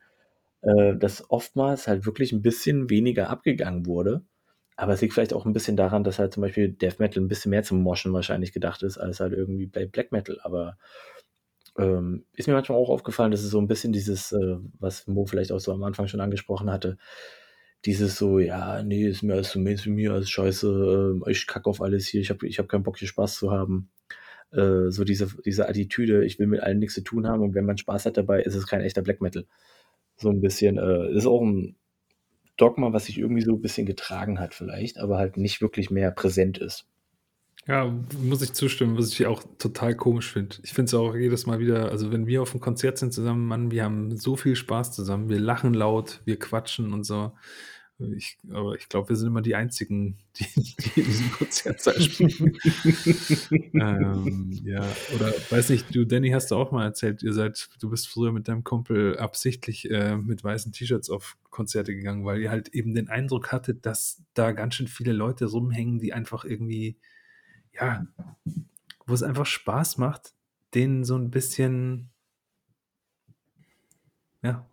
Äh, dass oftmals halt wirklich ein bisschen weniger abgegangen wurde. Aber es liegt vielleicht auch ein bisschen daran, dass halt zum Beispiel Death Metal ein bisschen mehr zum Moschen wahrscheinlich gedacht ist, als halt irgendwie bei Black Metal. Aber ähm, ist mir manchmal auch aufgefallen, dass es so ein bisschen dieses, äh, was Mo vielleicht auch so am Anfang schon angesprochen hatte, dieses so, ja, nee, ist mir alles zu Mainstream, mir alles scheiße, äh, ich kacke auf alles hier, ich habe ich hab keinen Bock, hier Spaß zu haben. Äh, so diese, diese Attitüde, ich will mit allen nichts zu tun haben und wenn man Spaß hat dabei, ist es kein echter Black Metal. So ein bisschen, äh, ist auch ein Dogma, was sich irgendwie so ein bisschen getragen hat vielleicht, aber halt nicht wirklich mehr präsent ist. Ja, muss ich zustimmen, was ich auch total komisch finde. Ich finde es auch jedes Mal wieder, also wenn wir auf einem Konzert sind zusammen, Mann, wir haben so viel Spaß zusammen, wir lachen laut, wir quatschen und so. Ich, aber ich glaube, wir sind immer die Einzigen, die, die in diesem Konzertsaal spielen. ähm, ja, oder weiß nicht, du, Danny, hast du auch mal erzählt, ihr seid, du bist früher mit deinem Kumpel absichtlich äh, mit weißen T-Shirts auf Konzerte gegangen, weil ihr halt eben den Eindruck hattet, dass da ganz schön viele Leute rumhängen, die einfach irgendwie, ja, wo es einfach Spaß macht, denen so ein bisschen, ja,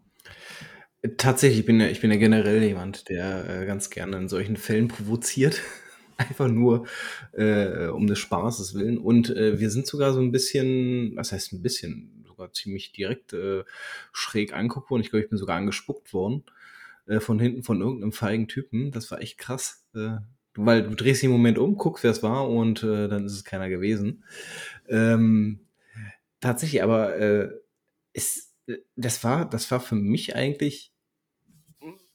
Tatsächlich, ich bin ja, ich bin ja generell jemand, der äh, ganz gerne in solchen Fällen provoziert. Einfach nur äh, um des Spaßes willen. Und äh, wir sind sogar so ein bisschen, was heißt ein bisschen, sogar ziemlich direkt äh, schräg angeguckt worden. Ich glaube, ich bin sogar angespuckt worden äh, von hinten von irgendeinem feigen Typen. Das war echt krass. Äh, weil du drehst im Moment um, guckst, wer es war und äh, dann ist es keiner gewesen. Ähm, tatsächlich, aber äh, es, das war, das war für mich eigentlich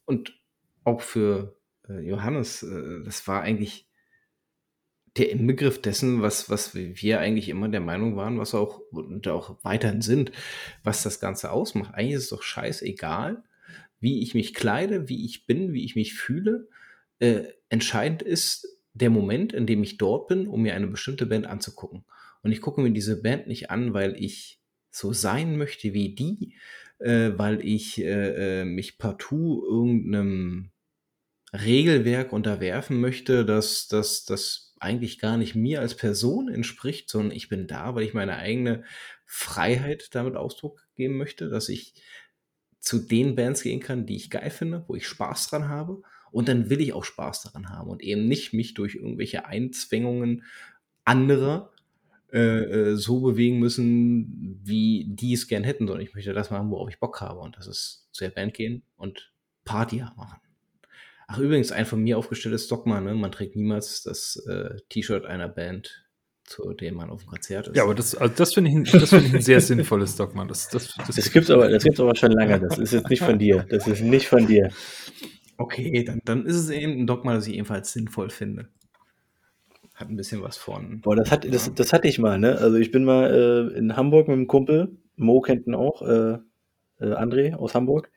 und auch für äh, Johannes, äh, das war eigentlich der Inbegriff dessen, was, was wir eigentlich immer der Meinung waren, was auch und auch weiterhin sind, was das Ganze ausmacht. Eigentlich ist es doch scheißegal, wie ich mich kleide, wie ich bin, wie ich mich fühle. Äh, entscheidend ist der Moment, in dem ich dort bin, um mir eine bestimmte Band anzugucken. Und ich gucke mir diese Band nicht an, weil ich so sein möchte wie die, äh, weil ich äh, äh, mich partout irgendeinem Regelwerk unterwerfen möchte, dass das das eigentlich gar nicht mir als Person entspricht, sondern ich bin da, weil ich meine eigene Freiheit damit Ausdruck geben möchte, dass ich zu den Bands gehen kann, die ich geil finde, wo ich Spaß dran habe. Und dann will ich auch Spaß daran haben und eben nicht mich durch irgendwelche Einzwängungen anderer äh, äh, so bewegen müssen, wie die es gern hätten, sondern ich möchte das machen, worauf ich Bock habe. Und das ist zu der Band gehen und Party machen. Ach, übrigens, ein von mir aufgestelltes Dogma, ne? Man trägt niemals das äh, T-Shirt einer Band, zu dem man auf dem Konzert ist. Ja, aber das, also das finde ich, das find ich ein sehr sinnvolles Dogma. Das, das, das, Das gibt's aber, das gibt's aber schon lange. Das ist jetzt nicht von dir. Das ist nicht von dir. Okay, dann, dann ist es eben ein Dogma, das ich ebenfalls sinnvoll finde. Hat ein bisschen was von. Boah, das, hat, das, das hatte ich mal, ne? Also ich bin mal äh, in Hamburg mit einem Kumpel, Mo kennt ihn auch, äh, äh, André aus Hamburg,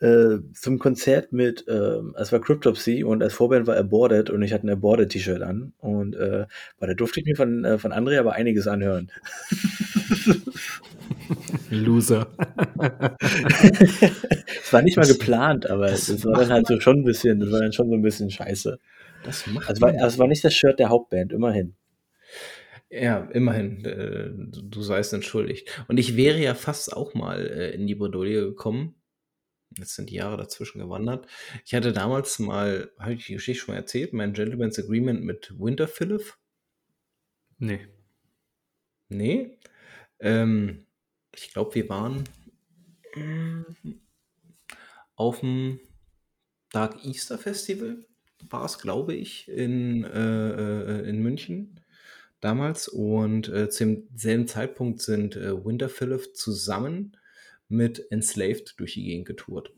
äh, zum Konzert mit, ähm, es war Cryptopsy und als Vorband war Aborted und ich hatte ein Aborted-T-Shirt an und äh, da durfte ich mir von, äh, von André aber einiges anhören. Loser. Es war nicht mal geplant, aber es war dann halt so schon ein bisschen, das war dann schon so ein bisschen scheiße. Das macht Also war, es war nicht das Shirt der Hauptband, immerhin. Ja, immerhin, äh, du, du seist entschuldigt. Und ich wäre ja fast auch mal äh, in die Bredouille gekommen. Jetzt sind die Jahre dazwischen gewandert. Ich hatte damals mal, habe ich die Geschichte schon mal erzählt, mein Gentleman's Agreement mit Winter Phillip. Nee. Nee. Ähm, ich glaube, wir waren mm, auf dem Dark Easter Festival, war es, glaube ich, in, äh, äh, in München damals. Und äh, zum selben Zeitpunkt sind äh, Winter Phillip zusammen mit Enslaved durch die Gegend getourt.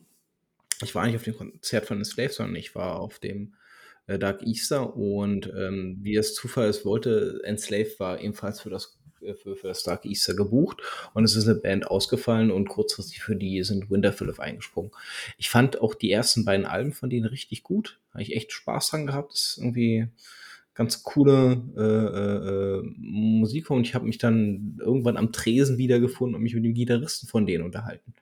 Ich war nicht auf dem Konzert von Enslaved, sondern ich war auf dem äh, Dark Easter und ähm, wie es Zufall ist, wollte Enslaved war ebenfalls für das äh, für, für das Dark Easter gebucht und es ist eine Band ausgefallen und kurzfristig für die sind Winter Phillip eingesprungen. Ich fand auch die ersten beiden Alben von denen richtig gut. Habe ich echt Spaß dran gehabt. Das ist irgendwie ganz coole äh, äh, äh, Musik und ich habe mich dann irgendwann am Tresen wiedergefunden und mich mit dem Gitarristen von denen unterhalten.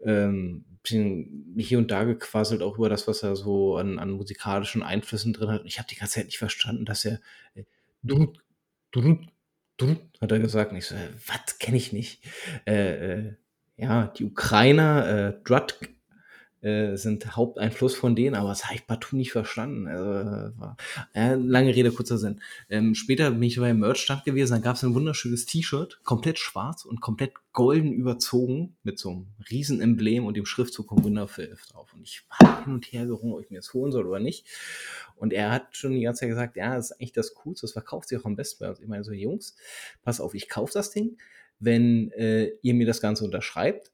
Ähm, bisschen hier und da gequasselt auch über das, was er so an, an musikalischen Einflüssen drin hat. Ich habe die ganze Zeit nicht verstanden, dass er äh, drut, drut, drut, hat er gesagt. Und ich so, äh, was kenne ich nicht? Äh, äh, ja, die Ukrainer, äh, Drut, äh, sind Haupteinfluss von denen, aber das habe ich partout nicht verstanden. Also, äh, war, äh, lange Rede, kurzer Sinn. Ähm, später bin ich beim Merch-Stand gewesen, da gab es ein wunderschönes T-Shirt, komplett schwarz und komplett golden überzogen, mit so einem riesen Emblem und dem Schriftzug von Wunderfilf drauf. Und ich war hin und her gerungen, ob ich mir das holen soll oder nicht. Und er hat schon die ganze Zeit gesagt, ja, das ist eigentlich das Coolste, das verkauft sich auch am besten bei uns. Ich meine so, Jungs, pass auf, ich kaufe das Ding, wenn äh, ihr mir das Ganze unterschreibt.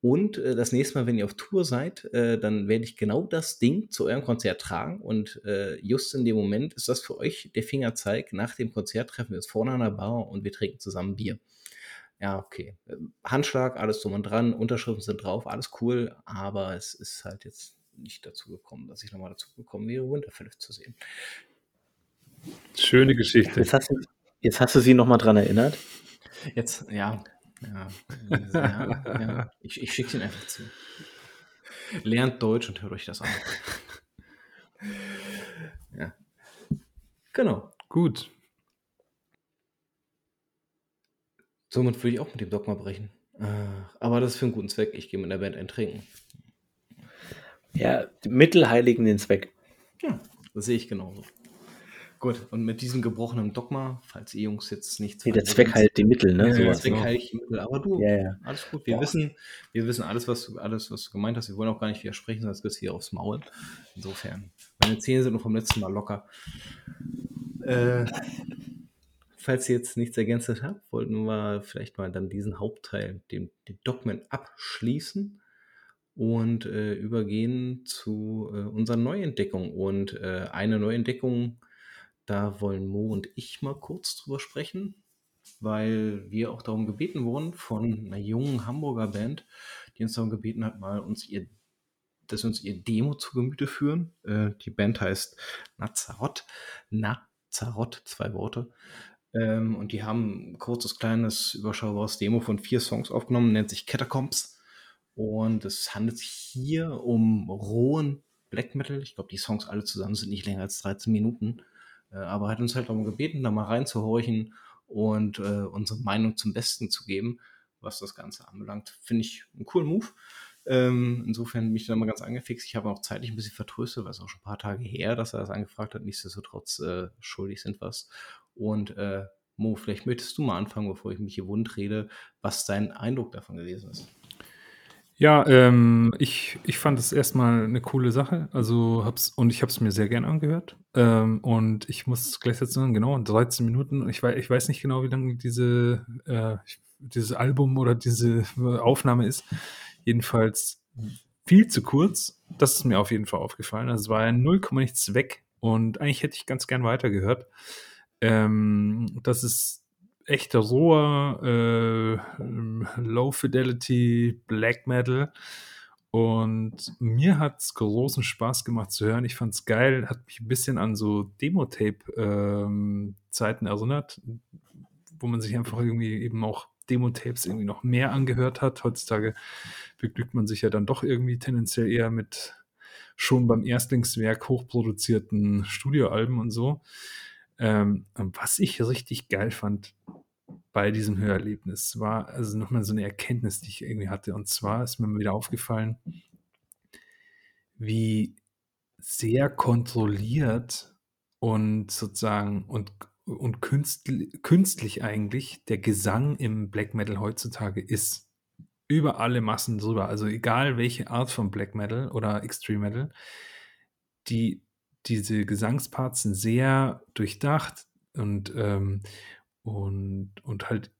Und äh, das nächste Mal, wenn ihr auf Tour seid, äh, dann werde ich genau das Ding zu eurem Konzert tragen. Und äh, just in dem Moment ist das für euch der Fingerzeig. Nach dem Konzert treffen wir uns vorne an der Bar und wir trinken zusammen Bier. Ja, okay. Ähm, Handschlag, alles drum und dran, Unterschriften sind drauf, alles cool. Aber es ist halt jetzt nicht dazu gekommen, dass ich nochmal dazu gekommen wäre, Winterfell zu sehen. Schöne Geschichte. Jetzt hast du, jetzt hast du sie nochmal dran erinnert. Jetzt, ja. Ja, ja, ja. Ich, ich schicke ihn einfach zu. Lernt Deutsch und hört euch das an. Ja. Genau. Gut. Somit würde ich auch mit dem Dogma brechen. Äh, Aber das ist für einen guten Zweck. Ich gehe mit der Band ein Trinken. Ja, die Mittel heiligen den Zweck. Ja, das sehe ich genauso. Gut, und mit diesem gebrochenen Dogma, falls ihr Jungs jetzt nichts Nee, der Zweck heilt die Mittel, ne? Ja, der. Zweck genau. heiligt die Mittel. Aber du, Ja, ja. alles gut. Wir Boah. wissen, wir wissen alles, was du, alles, was du gemeint hast. Wir wollen auch gar nicht widersprechen, sonst bist du hier aufs Maul. Insofern. Meine Zähne sind nur vom letzten Mal locker. Äh, falls ihr jetzt nichts ergänzt habt, wollten wir vielleicht mal dann diesen Hauptteil, den, den Dogmen abschließen und äh, übergehen zu äh, unserer Neuentdeckung. Und äh, eine Neuentdeckung, da wollen Mo und ich mal kurz drüber sprechen, weil wir auch darum gebeten wurden von einer jungen Hamburger Band, die uns darum gebeten hat, mal uns ihr, dass wir uns ihr Demo zu Gemüte führen. Äh, die Band heißt Nazarot. Nazarot, zwei Worte. Ähm, und die haben ein kurzes, kleines, überschaubares Demo von vier Songs aufgenommen, nennt sich Catacombs. Und es handelt sich hier um rohen Black Metal. Ich glaube, die Songs alle zusammen sind nicht länger als 13 Minuten. Äh, aber hat uns halt darum gebeten, da mal reinzuhorchen und äh, unsere Meinung zum Besten zu geben, was das Ganze anbelangt. Finde ich einen coolen Move. Ähm, insofern bin ich da mal ganz angefixt. Ich habe auch zeitlich ein bisschen vertröstet, weil es auch schon ein paar Tage her, dass er das angefragt hat. Nichtsdestotrotz äh, schuldig sind was. Und äh, Mo, vielleicht möchtest du mal anfangen, bevor ich mich hier wund rede, was dein Eindruck davon gewesen ist. Ja, ähm, ich, ich fand es erstmal eine coole Sache. Also hab's, und ich habe es mir sehr gern angehört. Ähm, und ich muss gleich dazu sagen, genau, 13 Minuten. Ich weiß, ich weiß nicht genau, wie lange diese, äh, dieses Album oder diese Aufnahme ist. Jedenfalls viel zu kurz. Das ist mir auf jeden Fall aufgefallen. Also es war ja 0, nichts weg. Und eigentlich hätte ich ganz gern weitergehört. Ähm, das ist echter roher äh, Low Fidelity Black Metal. Und mir hat es großen Spaß gemacht zu hören. Ich fand es geil, hat mich ein bisschen an so Demo-Tape-Zeiten ähm, erinnert, wo man sich einfach irgendwie eben auch Demo-Tapes irgendwie noch mehr angehört hat. Heutzutage beglückt man sich ja dann doch irgendwie tendenziell eher mit schon beim Erstlingswerk hochproduzierten Studioalben und so. Ähm, was ich richtig geil fand bei diesem Hörerlebnis, war also nochmal so eine Erkenntnis, die ich irgendwie hatte. Und zwar ist mir wieder aufgefallen, wie sehr kontrolliert und sozusagen und, und künstlich, künstlich eigentlich der Gesang im Black Metal heutzutage ist. Über alle Massen drüber. Also egal welche Art von Black Metal oder Extreme Metal, die diese Gesangsparts sind sehr durchdacht und, ähm, und, und halt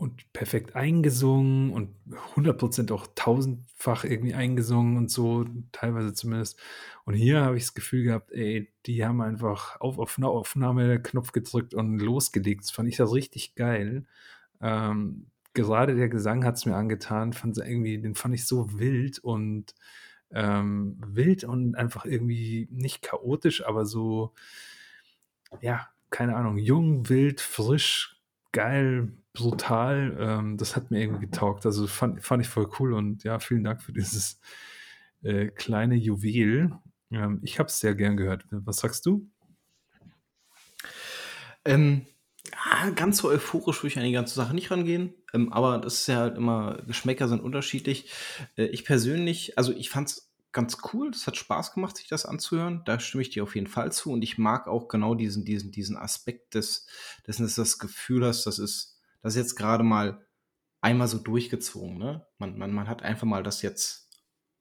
und perfekt eingesungen und 100% auch tausendfach irgendwie eingesungen und so, teilweise zumindest. Und hier habe ich das Gefühl gehabt, ey, die haben einfach auf Aufnahme Knopf gedrückt und losgelegt. Das fand ich das richtig geil. Ähm, gerade der Gesang hat es mir angetan, fand irgendwie, den fand ich so wild und ähm, wild und einfach irgendwie nicht chaotisch, aber so, ja, keine Ahnung, jung, wild, frisch, geil, brutal. Ähm, das hat mir irgendwie getaugt. Also fand, fand ich voll cool und ja, vielen Dank für dieses äh, kleine Juwel. Ähm, ich habe es sehr gern gehört. Was sagst du? Ähm, ja, ganz so euphorisch würde ich an die ganze Sache nicht rangehen. Ähm, aber das ist ja halt immer, Geschmäcker sind unterschiedlich. Äh, ich persönlich, also ich fand es ganz cool. Es hat Spaß gemacht, sich das anzuhören. Da stimme ich dir auf jeden Fall zu. Und ich mag auch genau diesen, diesen, diesen Aspekt des, dessen, dass du das Gefühl hast, das ist, das ist jetzt gerade mal einmal so durchgezogen. Ne? Man, man, man hat einfach mal das jetzt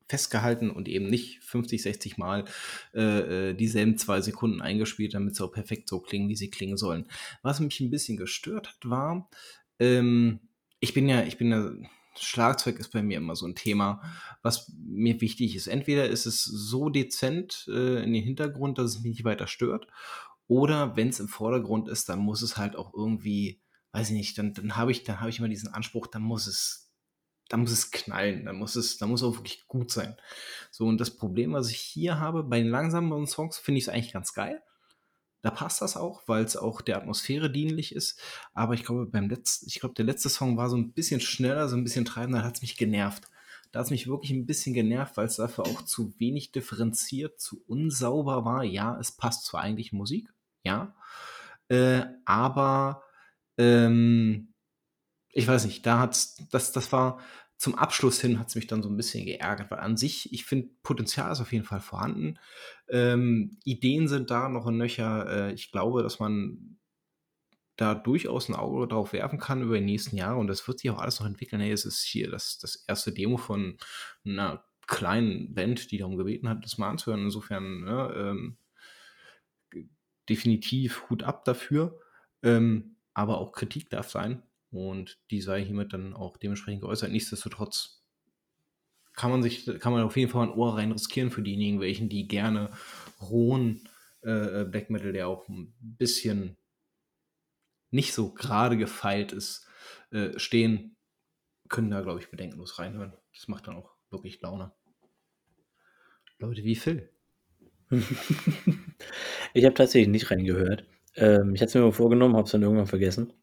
festgehalten und eben nicht 50, 60 Mal äh, äh, dieselben zwei Sekunden eingespielt, damit sie auch perfekt so klingen, wie sie klingen sollen. Was mich ein bisschen gestört hat, war, ähm, ich bin ja, ich bin ja Schlagzeug ist bei mir immer so ein Thema, was mir wichtig ist. Entweder ist es so dezent äh, in den Hintergrund, dass es mich nicht weiter stört, oder wenn es im Vordergrund ist, dann muss es halt auch irgendwie, weiß ich nicht, dann, dann habe ich, dann habe ich immer diesen Anspruch, dann muss es, dann muss es knallen, dann muss es, dann muss auch wirklich gut sein. So, und das Problem, was ich hier habe, bei den langsameren Songs finde ich es eigentlich ganz geil. Da passt das auch, weil es auch der Atmosphäre dienlich ist. Aber ich glaube, beim letzten, ich glaube, der letzte Song war so ein bisschen schneller, so ein bisschen treibender, da hat es mich genervt. Da hat es mich wirklich ein bisschen genervt, weil es dafür auch zu wenig differenziert, zu unsauber war. Ja, es passt zur eigentlichen Musik, ja. Äh, aber ähm, ich weiß nicht, da hat's, das, das war, zum Abschluss hin hat es mich dann so ein bisschen geärgert, weil an sich, ich finde, Potenzial ist auf jeden Fall vorhanden. Ähm, Ideen sind da noch ein Nöcher. Äh, ich glaube, dass man da durchaus ein Auge drauf werfen kann über die nächsten Jahre und das wird sich auch alles noch entwickeln. Hey, es ist hier das, das erste Demo von einer kleinen Band, die darum gebeten hat, das mal anzuhören. Insofern ne, ähm, definitiv Hut ab dafür. Ähm, aber auch Kritik darf sein. Und die sei hiermit dann auch dementsprechend geäußert. Nichtsdestotrotz kann man sich, kann man auf jeden Fall ein Ohr rein riskieren für diejenigen, welchen, die gerne rohen äh, Black Metal, der auch ein bisschen nicht so gerade gefeilt ist, äh, stehen, können da, glaube ich, bedenkenlos reinhören. Das macht dann auch wirklich Laune. Leute wie Phil. ich habe tatsächlich nicht reingehört. Ähm, ich hatte es mir mal vorgenommen, habe es dann irgendwann vergessen.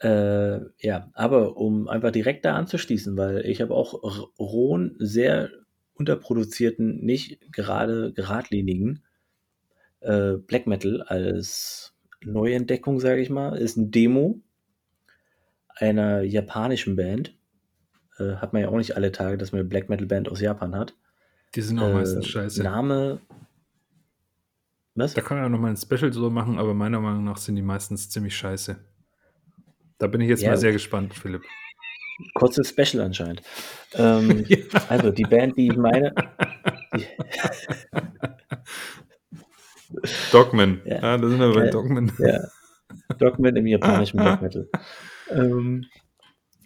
Äh, ja, aber um einfach direkt da anzuschließen, weil ich habe auch rohen, sehr unterproduzierten, nicht gerade geradlinigen äh, Black Metal als Neuentdeckung, sage ich mal, ist ein Demo einer japanischen Band. Äh, hat man ja auch nicht alle Tage, dass man eine Black Metal Band aus Japan hat. Die sind auch meistens äh, scheiße. Name. Was? Da kann man ja nochmal ein Special drüber machen, aber meiner Meinung nach sind die meistens ziemlich scheiße. Da bin ich jetzt Ja. mal sehr gespannt, Philipp. Kurzes Special anscheinend. Ähm, Ja. Also die Band, die ich meine, die, Dogman. Ja. Ja, da sind wir bei Ja. Dogman. ja, Dogman im japanischen Ah, ah. Black Metal. Ähm,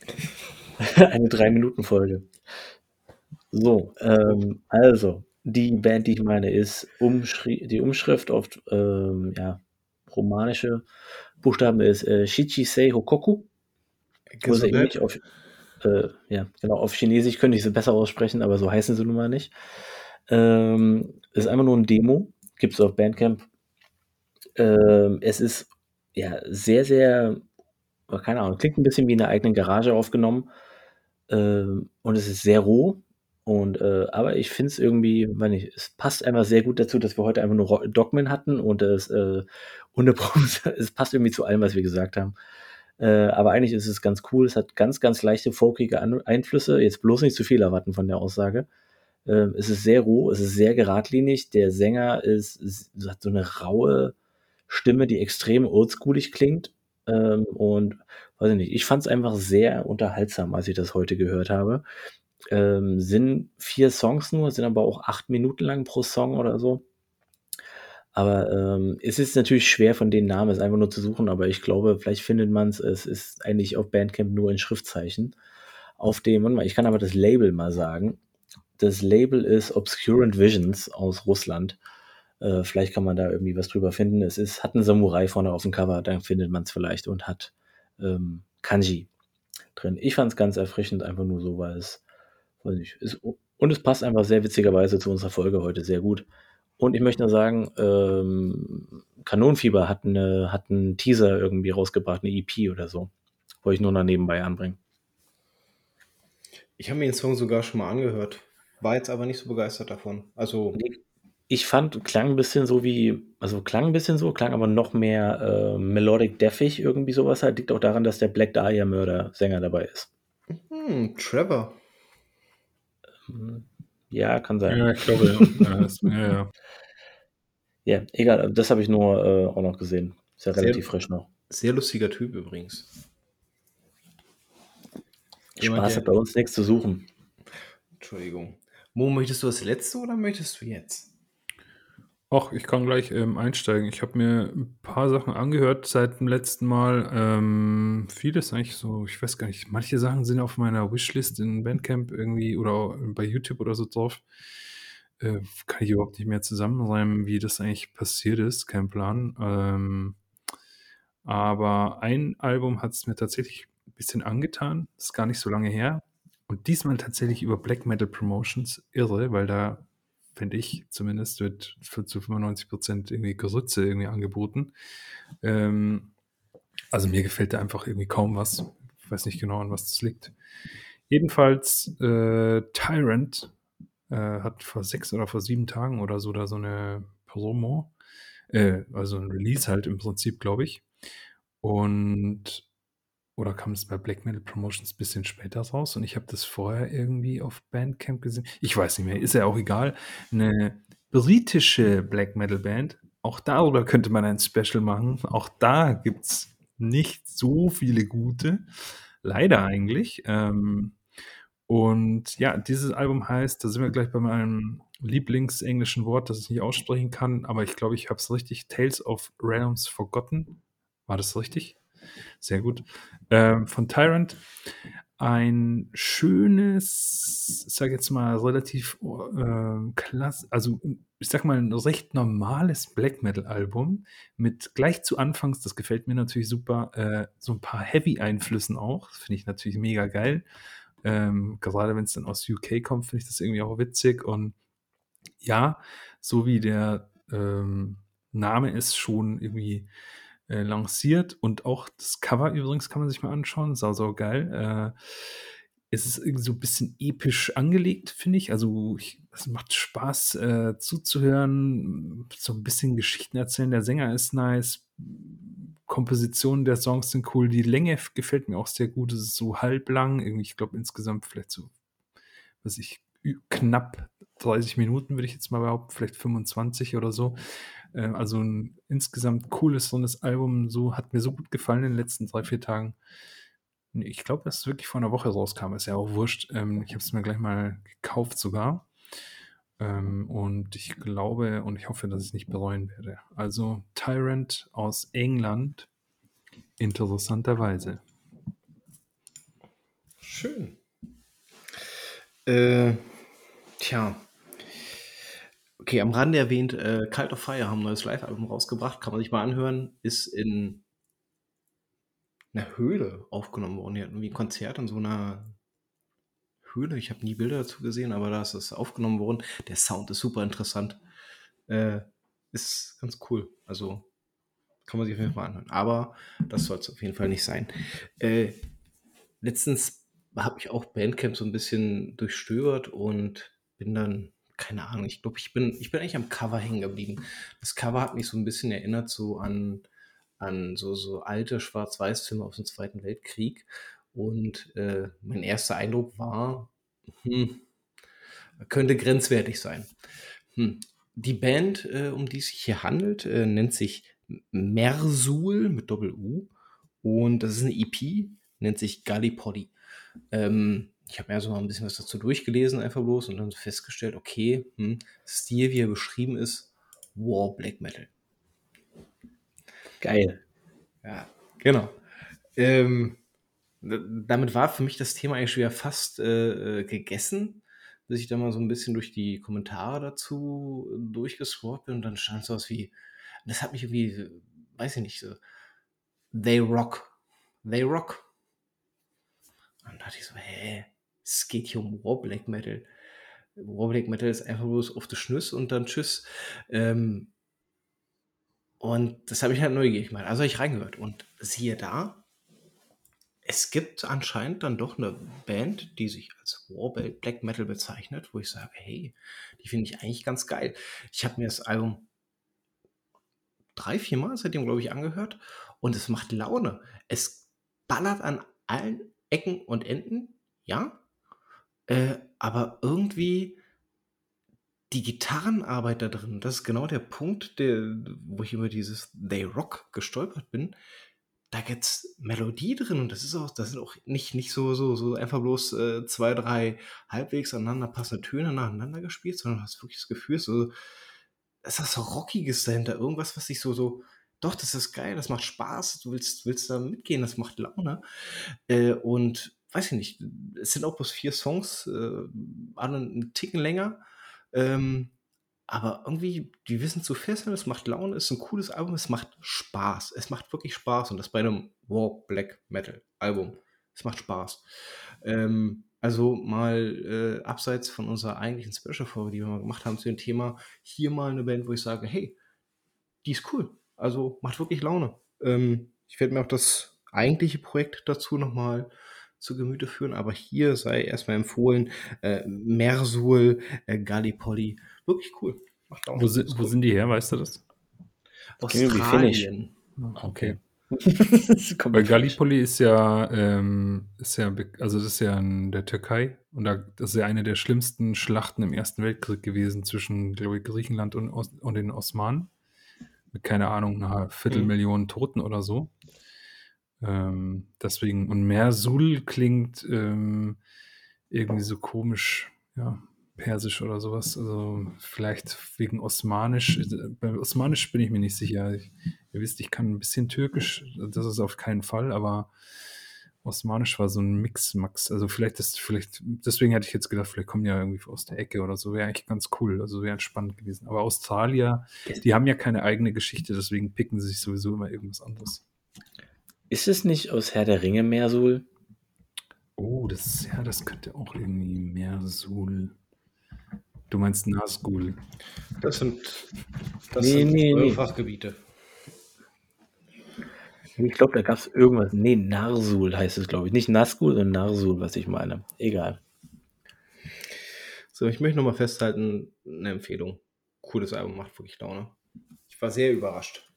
eine Drei-Minuten-Folge. So, ähm, also, die Band, die ich meine, ist Umschri die Umschrift auf ähm, ja, romanische Buchstaben ist äh, Shichisei Hokoku. Sie ähnlich auf, äh, ja, genau, auf Chinesisch könnte ich sie besser aussprechen, aber so heißen sie nun mal nicht. Ähm, ist einfach nur ein Demo, gibt es auf Bandcamp. Ähm, es ist ja sehr, sehr, keine Ahnung, klingt ein bisschen wie in der eigenen Garage aufgenommen. Ähm, und es ist sehr roh. Und, äh, aber ich finde es irgendwie, weiß nicht, es passt einfach sehr gut dazu, dass wir heute einfach nur Dogman hatten und es, äh, Pause- es passt irgendwie zu allem, was wir gesagt haben. Äh, aber eigentlich ist es ganz cool. Es hat ganz, ganz leichte, folkige An Einflüsse. Jetzt bloß nicht zu viel erwarten von der Aussage. Ähm, es ist sehr roh, es ist sehr geradlinig. Der Sänger ist, ist, hat so eine raue Stimme, die extrem oldschoolig klingt. Ähm, und weiß ich nicht, ich fand es einfach sehr unterhaltsam, als ich das heute gehört habe. Ähm, sind vier Songs nur, sind aber auch acht Minuten lang pro Song oder so. Aber ähm, es ist natürlich schwer von den Namen, es einfach nur zu suchen, aber ich glaube, vielleicht findet man es. Es ist eigentlich auf Bandcamp nur in Schriftzeichen. Auf dem, ich kann aber das Label mal sagen. Das Label ist Obscurant Visions aus Russland. Äh, vielleicht kann man da irgendwie was drüber finden. Es ist, hat einen Samurai vorne auf dem Cover, dann findet man es vielleicht und hat ähm, Kanji drin. Ich fand es ganz erfrischend, einfach nur so, weil es, weiß nicht, ist, und es passt einfach sehr witzigerweise zu unserer Folge heute sehr gut. Und ich möchte nur sagen, ähm, Kanonenfieber hat, eine, hat einen Teaser irgendwie rausgebracht, eine EP oder so. Wollte ich nur noch nebenbei anbringen. Ich habe mir den Song sogar schon mal angehört, war jetzt aber nicht so begeistert davon. Also, Ich fand, klang ein bisschen so wie, also klang ein bisschen so, klang aber noch mehr äh, melodic deafig, irgendwie sowas halt. Liegt auch daran, dass der Black Dahlia Mörder Sänger dabei ist. hm, Trevor. Ja, kann sein. Ja, ich glaube, ja. ja, ja, ja. Egal, das habe ich nur äh, auch noch gesehen. Ist ja Sehr- relativ frisch noch. Sehr lustiger Typ übrigens. Jemand, Spaß hat bei uns nichts zu suchen. Entschuldigung. Mo, möchtest du das letzte oder möchtest du jetzt? Ach, ich kann gleich ähm, einsteigen. Ich habe mir ein paar Sachen angehört seit dem letzten Mal. Ähm, vieles eigentlich so, ich weiß gar nicht, manche Sachen sind auf meiner Wishlist in Bandcamp irgendwie oder bei YouTube oder so drauf. Äh, kann ich überhaupt nicht mehr zusammenreimen, wie das eigentlich passiert ist. Kein Plan. Ähm, aber ein Album hat es mir tatsächlich ein bisschen angetan. Ist gar nicht so lange her. Und diesmal tatsächlich über Black Metal Promotions. Irre, weil da finde ich zumindest, wird für zu 95 Prozent irgendwie Gerütze irgendwie angeboten. Ähm, also mir gefällt da einfach irgendwie kaum was. Ich weiß nicht genau, an was das liegt. Jedenfalls, äh, Tyrant äh, hat vor sechs oder vor sieben Tagen oder so da so eine Promo, äh, also ein Release halt im Prinzip, glaube ich. Und oder kam es bei Black Metal Promotions ein bisschen später raus und ich habe das vorher irgendwie auf Bandcamp gesehen. Ich weiß nicht mehr, ist ja auch egal. Eine britische Black Metal Band, auch darüber könnte man ein Special machen. Auch da gibt es nicht so viele gute, leider eigentlich. Ähm, und ja, dieses Album heißt, da sind wir gleich bei meinem Lieblingsenglischen Wort, das ich nicht aussprechen kann, aber ich glaube, ich habe es richtig, Tales of Realms Forgotten. War das richtig? Sehr gut. Ähm, von Tyrant. Ein schönes, ich sage jetzt mal relativ äh, klasse, also ich sag mal ein recht normales Black Metal Album mit gleich zu Anfangs, das gefällt mir natürlich super, äh, so ein paar Heavy-Einflüssen auch. Das finde ich natürlich mega geil. Ähm, gerade wenn es dann aus UK kommt, finde ich das irgendwie auch witzig. Und ja, so wie der ähm, Name ist schon irgendwie äh, lanciert und auch das Cover übrigens kann man sich mal anschauen, sau, sau geil. Äh, es ist irgendwie so ein bisschen episch angelegt, finde ich. Also ich, es macht Spaß äh, zuzuhören, so ein bisschen Geschichten erzählen. Der Sänger ist nice, Kompositionen der Songs sind cool, die Länge gefällt mir auch sehr gut. Es ist so halblang, irgendwie, ich glaube insgesamt vielleicht so, was ich, knapp 30 Minuten würde ich jetzt mal behaupten, vielleicht 25 oder so. Äh, also ein insgesamt cooles, so Album, so hat mir so gut gefallen in den letzten drei, vier Tagen. Ich glaube, dass es wirklich vor einer Woche rauskam, ist ja auch wurscht. Ähm, ich habe es mir gleich mal gekauft sogar. Ähm, und ich glaube und ich hoffe, dass ich es nicht bereuen werde. Also Tyrant aus England, interessanterweise. Schön. Äh, tja. Okay, am Rande erwähnt, äh, Cult of Fire haben ein neues Live-Album rausgebracht, kann man sich mal anhören, ist in einer Höhle aufgenommen worden. Die hatten irgendwie ein Konzert in so einer Höhle. Ich habe nie Bilder dazu gesehen, aber da ist es aufgenommen worden. Der Sound ist super interessant. Äh, ist ganz cool. Also kann man sich auf jeden Fall anhören. Aber das soll es auf jeden Fall nicht sein. Äh, letztens habe ich auch Bandcamp so ein bisschen durchstöbert und bin dann, keine Ahnung, ich glaube, ich bin, ich bin eigentlich am Cover hängen geblieben. Das Cover hat mich so ein bisschen erinnert so an, an so, so alte Schwarz-Weiß-Filme aus dem Zweiten Weltkrieg. Und äh, mein erster Eindruck war, hm, könnte grenzwertig sein. Hm. Die Band, äh, um die es sich hier handelt, äh, nennt sich Mersul mit Doppel-U. Und das ist eine EP, nennt sich Gallipoli. Ähm, ich habe mir so mal ein bisschen was dazu durchgelesen, einfach bloß, und dann festgestellt, okay, hm, Stil, wie er beschrieben ist, War Black Metal. Geil. Ja, genau. Ähm, damit war für mich das Thema eigentlich schon wieder fast äh, äh, gegessen, bis ich da mal so ein bisschen durch die Kommentare dazu durchgescrollt bin und dann stand so was wie, das hat mich irgendwie, weiß ich nicht, so, they rock, they rock. Und dachte ich so, hä, es geht hier um War Black Metal. War Black Metal ist einfach bloß auf die Schnüss und dann tschüss. Ähm, und das habe ich halt neugierig gemacht. Also habe ich reingehört und siehe da, es gibt anscheinend dann doch eine Band, die sich als Warbelt Black Metal bezeichnet, wo ich sage, hey, die finde ich eigentlich ganz geil. Ich habe mir das Album drei, vier Mal seitdem, glaube ich, angehört und es macht Laune. Es ballert an allen Ecken und Enden, ja, äh, aber irgendwie die Gitarrenarbeit da drin, das ist genau der Punkt, der, wo ich über dieses They Rock gestolpert bin da gibt's Melodie drin und das ist auch, das sind auch nicht, nicht so, so, so einfach bloß äh, zwei, drei halbwegs aneinander passende Töne nacheinander gespielt, sondern du hast wirklich das Gefühl, so, es ist so Rockiges dahinter, irgendwas, was sich so, so, doch, das ist geil, das macht Spaß, du willst, willst da mitgehen, das macht Laune. Äh, und weiß ich nicht, es sind auch bloß vier Songs, äh, alle einen Ticken länger. Ähm, aber irgendwie, die wissen zu fesseln, es macht Laune, es ist ein cooles Album, es macht Spaß. Es macht wirklich Spaß und das bei einem War Black Metal Album. Es macht Spaß. Ähm, also mal äh, abseits von unserer eigentlichen Special-Folge, die wir mal gemacht haben zu dem Thema, hier mal eine Band, wo ich sage, hey, die ist cool. Also macht wirklich Laune. Ähm, ich werde mir auch das eigentliche Projekt dazu nochmal zu Gemüte führen, aber hier sei erstmal empfohlen, äh, Mersul, äh, Gallipoli Wirklich cool. Macht auch wo, sind, wo cool. sind die her, weißt du das? Australien. Okay. Weil Gallipoli ist ja, ähm, ist ja, also das ist ja in der Türkei und da, das ist ja eine der schlimmsten Schlachten im Ersten Weltkrieg gewesen zwischen, glaube ich, Griechenland und, und den Osmanen. Mit, keine Ahnung, einer Viertelmillion mhm. Toten oder so. Ähm, deswegen, und Mersul klingt ähm, irgendwie so komisch, ja, Persisch oder sowas. Also vielleicht wegen Osmanisch. Bei Osmanisch bin ich mir nicht sicher. Ich, ihr wisst, ich kann ein bisschen Türkisch, das ist auf keinen Fall, aber Osmanisch war so ein Mix-Max. Also vielleicht ist, vielleicht, deswegen hätte ich jetzt gedacht, vielleicht kommen ja irgendwie aus der Ecke oder so. Wäre eigentlich ganz cool. Also wäre spannend gewesen. Aber Australier, die haben ja keine eigene Geschichte, deswegen picken sie sich sowieso immer irgendwas anderes. Ist es nicht aus Herr der Ringe Mersul? Oh, das, ja, das könnte auch irgendwie Mersul. Du meinst Nazgul. Das sind, das nee, sind nee, nee. Fachgebiete. Ich glaube, da gab es irgendwas. Nee, Narsul heißt es, glaube ich. Nicht Nazgul, sondern Narsul, was ich meine. Egal. So, ich möchte nochmal festhalten, eine Empfehlung. Cooles Album, macht wirklich Laune. Ich war sehr überrascht.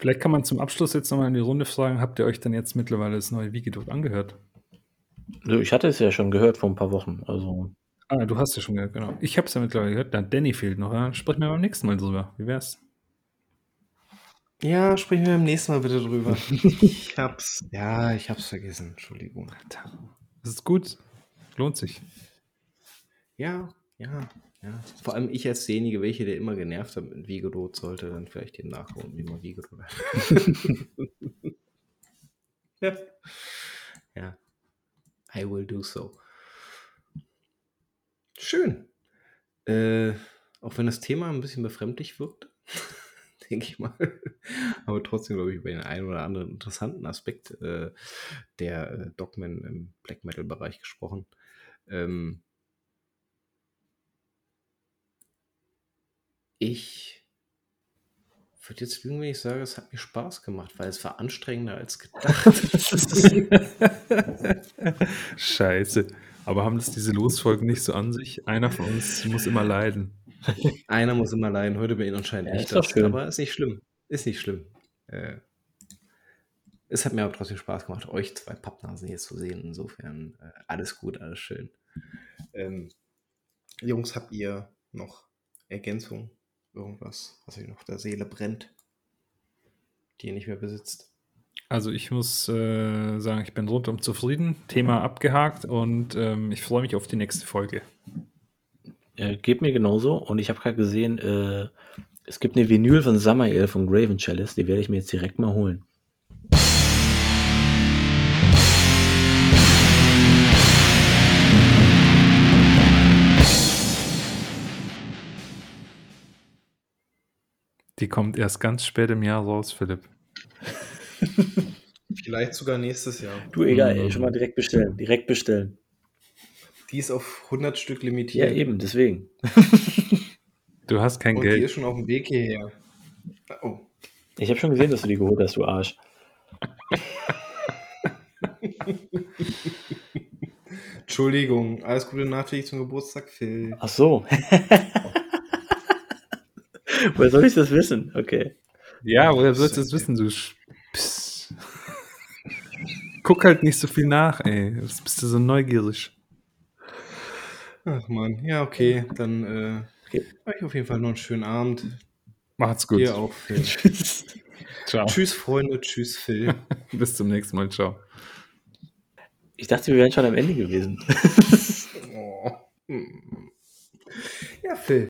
Vielleicht kann man zum Abschluss jetzt nochmal in die Runde fragen, habt ihr euch denn jetzt mittlerweile das neue Wikidot angehört? Ich hatte es ja schon gehört vor ein paar Wochen. Also Ah, du hast ja schon gehört, genau. Ich habe es ja mittlerweile gehört. Dann Danny fehlt noch. Ja? Sprechen wir beim nächsten Mal drüber. Wie wär's? Ja, sprechen wir beim nächsten Mal bitte drüber. ich hab's. Ja, ich hab's vergessen. Entschuldigung. Das ist gut. Lohnt sich. Ja, ja, ja. Vor allem ich als derjenige, welche der immer genervt hat mit Vigorot, sollte dann vielleicht den nachholen, wie man Vigorot ja. ja. I will do so. Schön. Äh, auch wenn das Thema ein bisschen befremdlich wirkt, denke ich mal. Aber trotzdem, glaube ich, über den einen oder anderen interessanten Aspekt äh, der äh, Dogmen im Black Metal-Bereich gesprochen. Ähm, ich würde jetzt lügen, wenn ich sage, es hat mir Spaß gemacht, weil es war anstrengender als gedacht. Scheiße. Aber haben das diese Losfolgen nicht so an sich? Einer von uns muss immer leiden. Einer muss immer leiden. Heute bin ich anscheinend Ja, nicht das. schön. Aber ist nicht schlimm. Ist nicht schlimm. Äh, es hat mir aber trotzdem Spaß gemacht, euch zwei Pappnasen hier zu sehen. Insofern äh, alles gut, alles schön. Ähm, Jungs, habt ihr noch Ergänzungen? Irgendwas, was euch noch auf der Seele brennt, die ihr nicht mehr besitzt? Also ich muss äh, sagen, ich bin rundum zufrieden. Thema abgehakt und ähm, ich freue mich auf die nächste Folge. Äh, geht mir genauso. Und ich habe gerade gesehen, äh, es gibt eine Vinyl von Samael von Graven Chalice. Die werde ich mir jetzt direkt mal holen. Die kommt erst ganz spät im Jahr raus, Philipp. Vielleicht sogar nächstes Jahr. Du, egal, Mhm. ey, schon mal direkt bestellen. Direkt bestellen. Die ist auf 100 Stück Ja, limitiert. eben, deswegen. Du hast kein Und die Geld. ist schon auf dem Weg hierher. Oh, Ich habe schon gesehen, dass du die geholt hast, du Arsch. Entschuldigung, alles Gute nachträglich zum Geburtstag, Phil. Ach so. Woher soll ich das wissen? Okay. Ja, woher sollst du das wissen, du Sch- Psst. Guck halt nicht so viel nach, ey. Das bist du so neugierig. Ach man, ja, okay, dann äh, Okay. euch auf jeden Fall noch einen schönen Abend. Macht's gut. Dir auch, Phil. Tschüss. Ciao. Tschüss, Freunde, tschüss, Phil. Bis zum nächsten Mal. Ciao. Ich dachte, wir wären schon am Ende gewesen. oh. hm. Ja, Phil,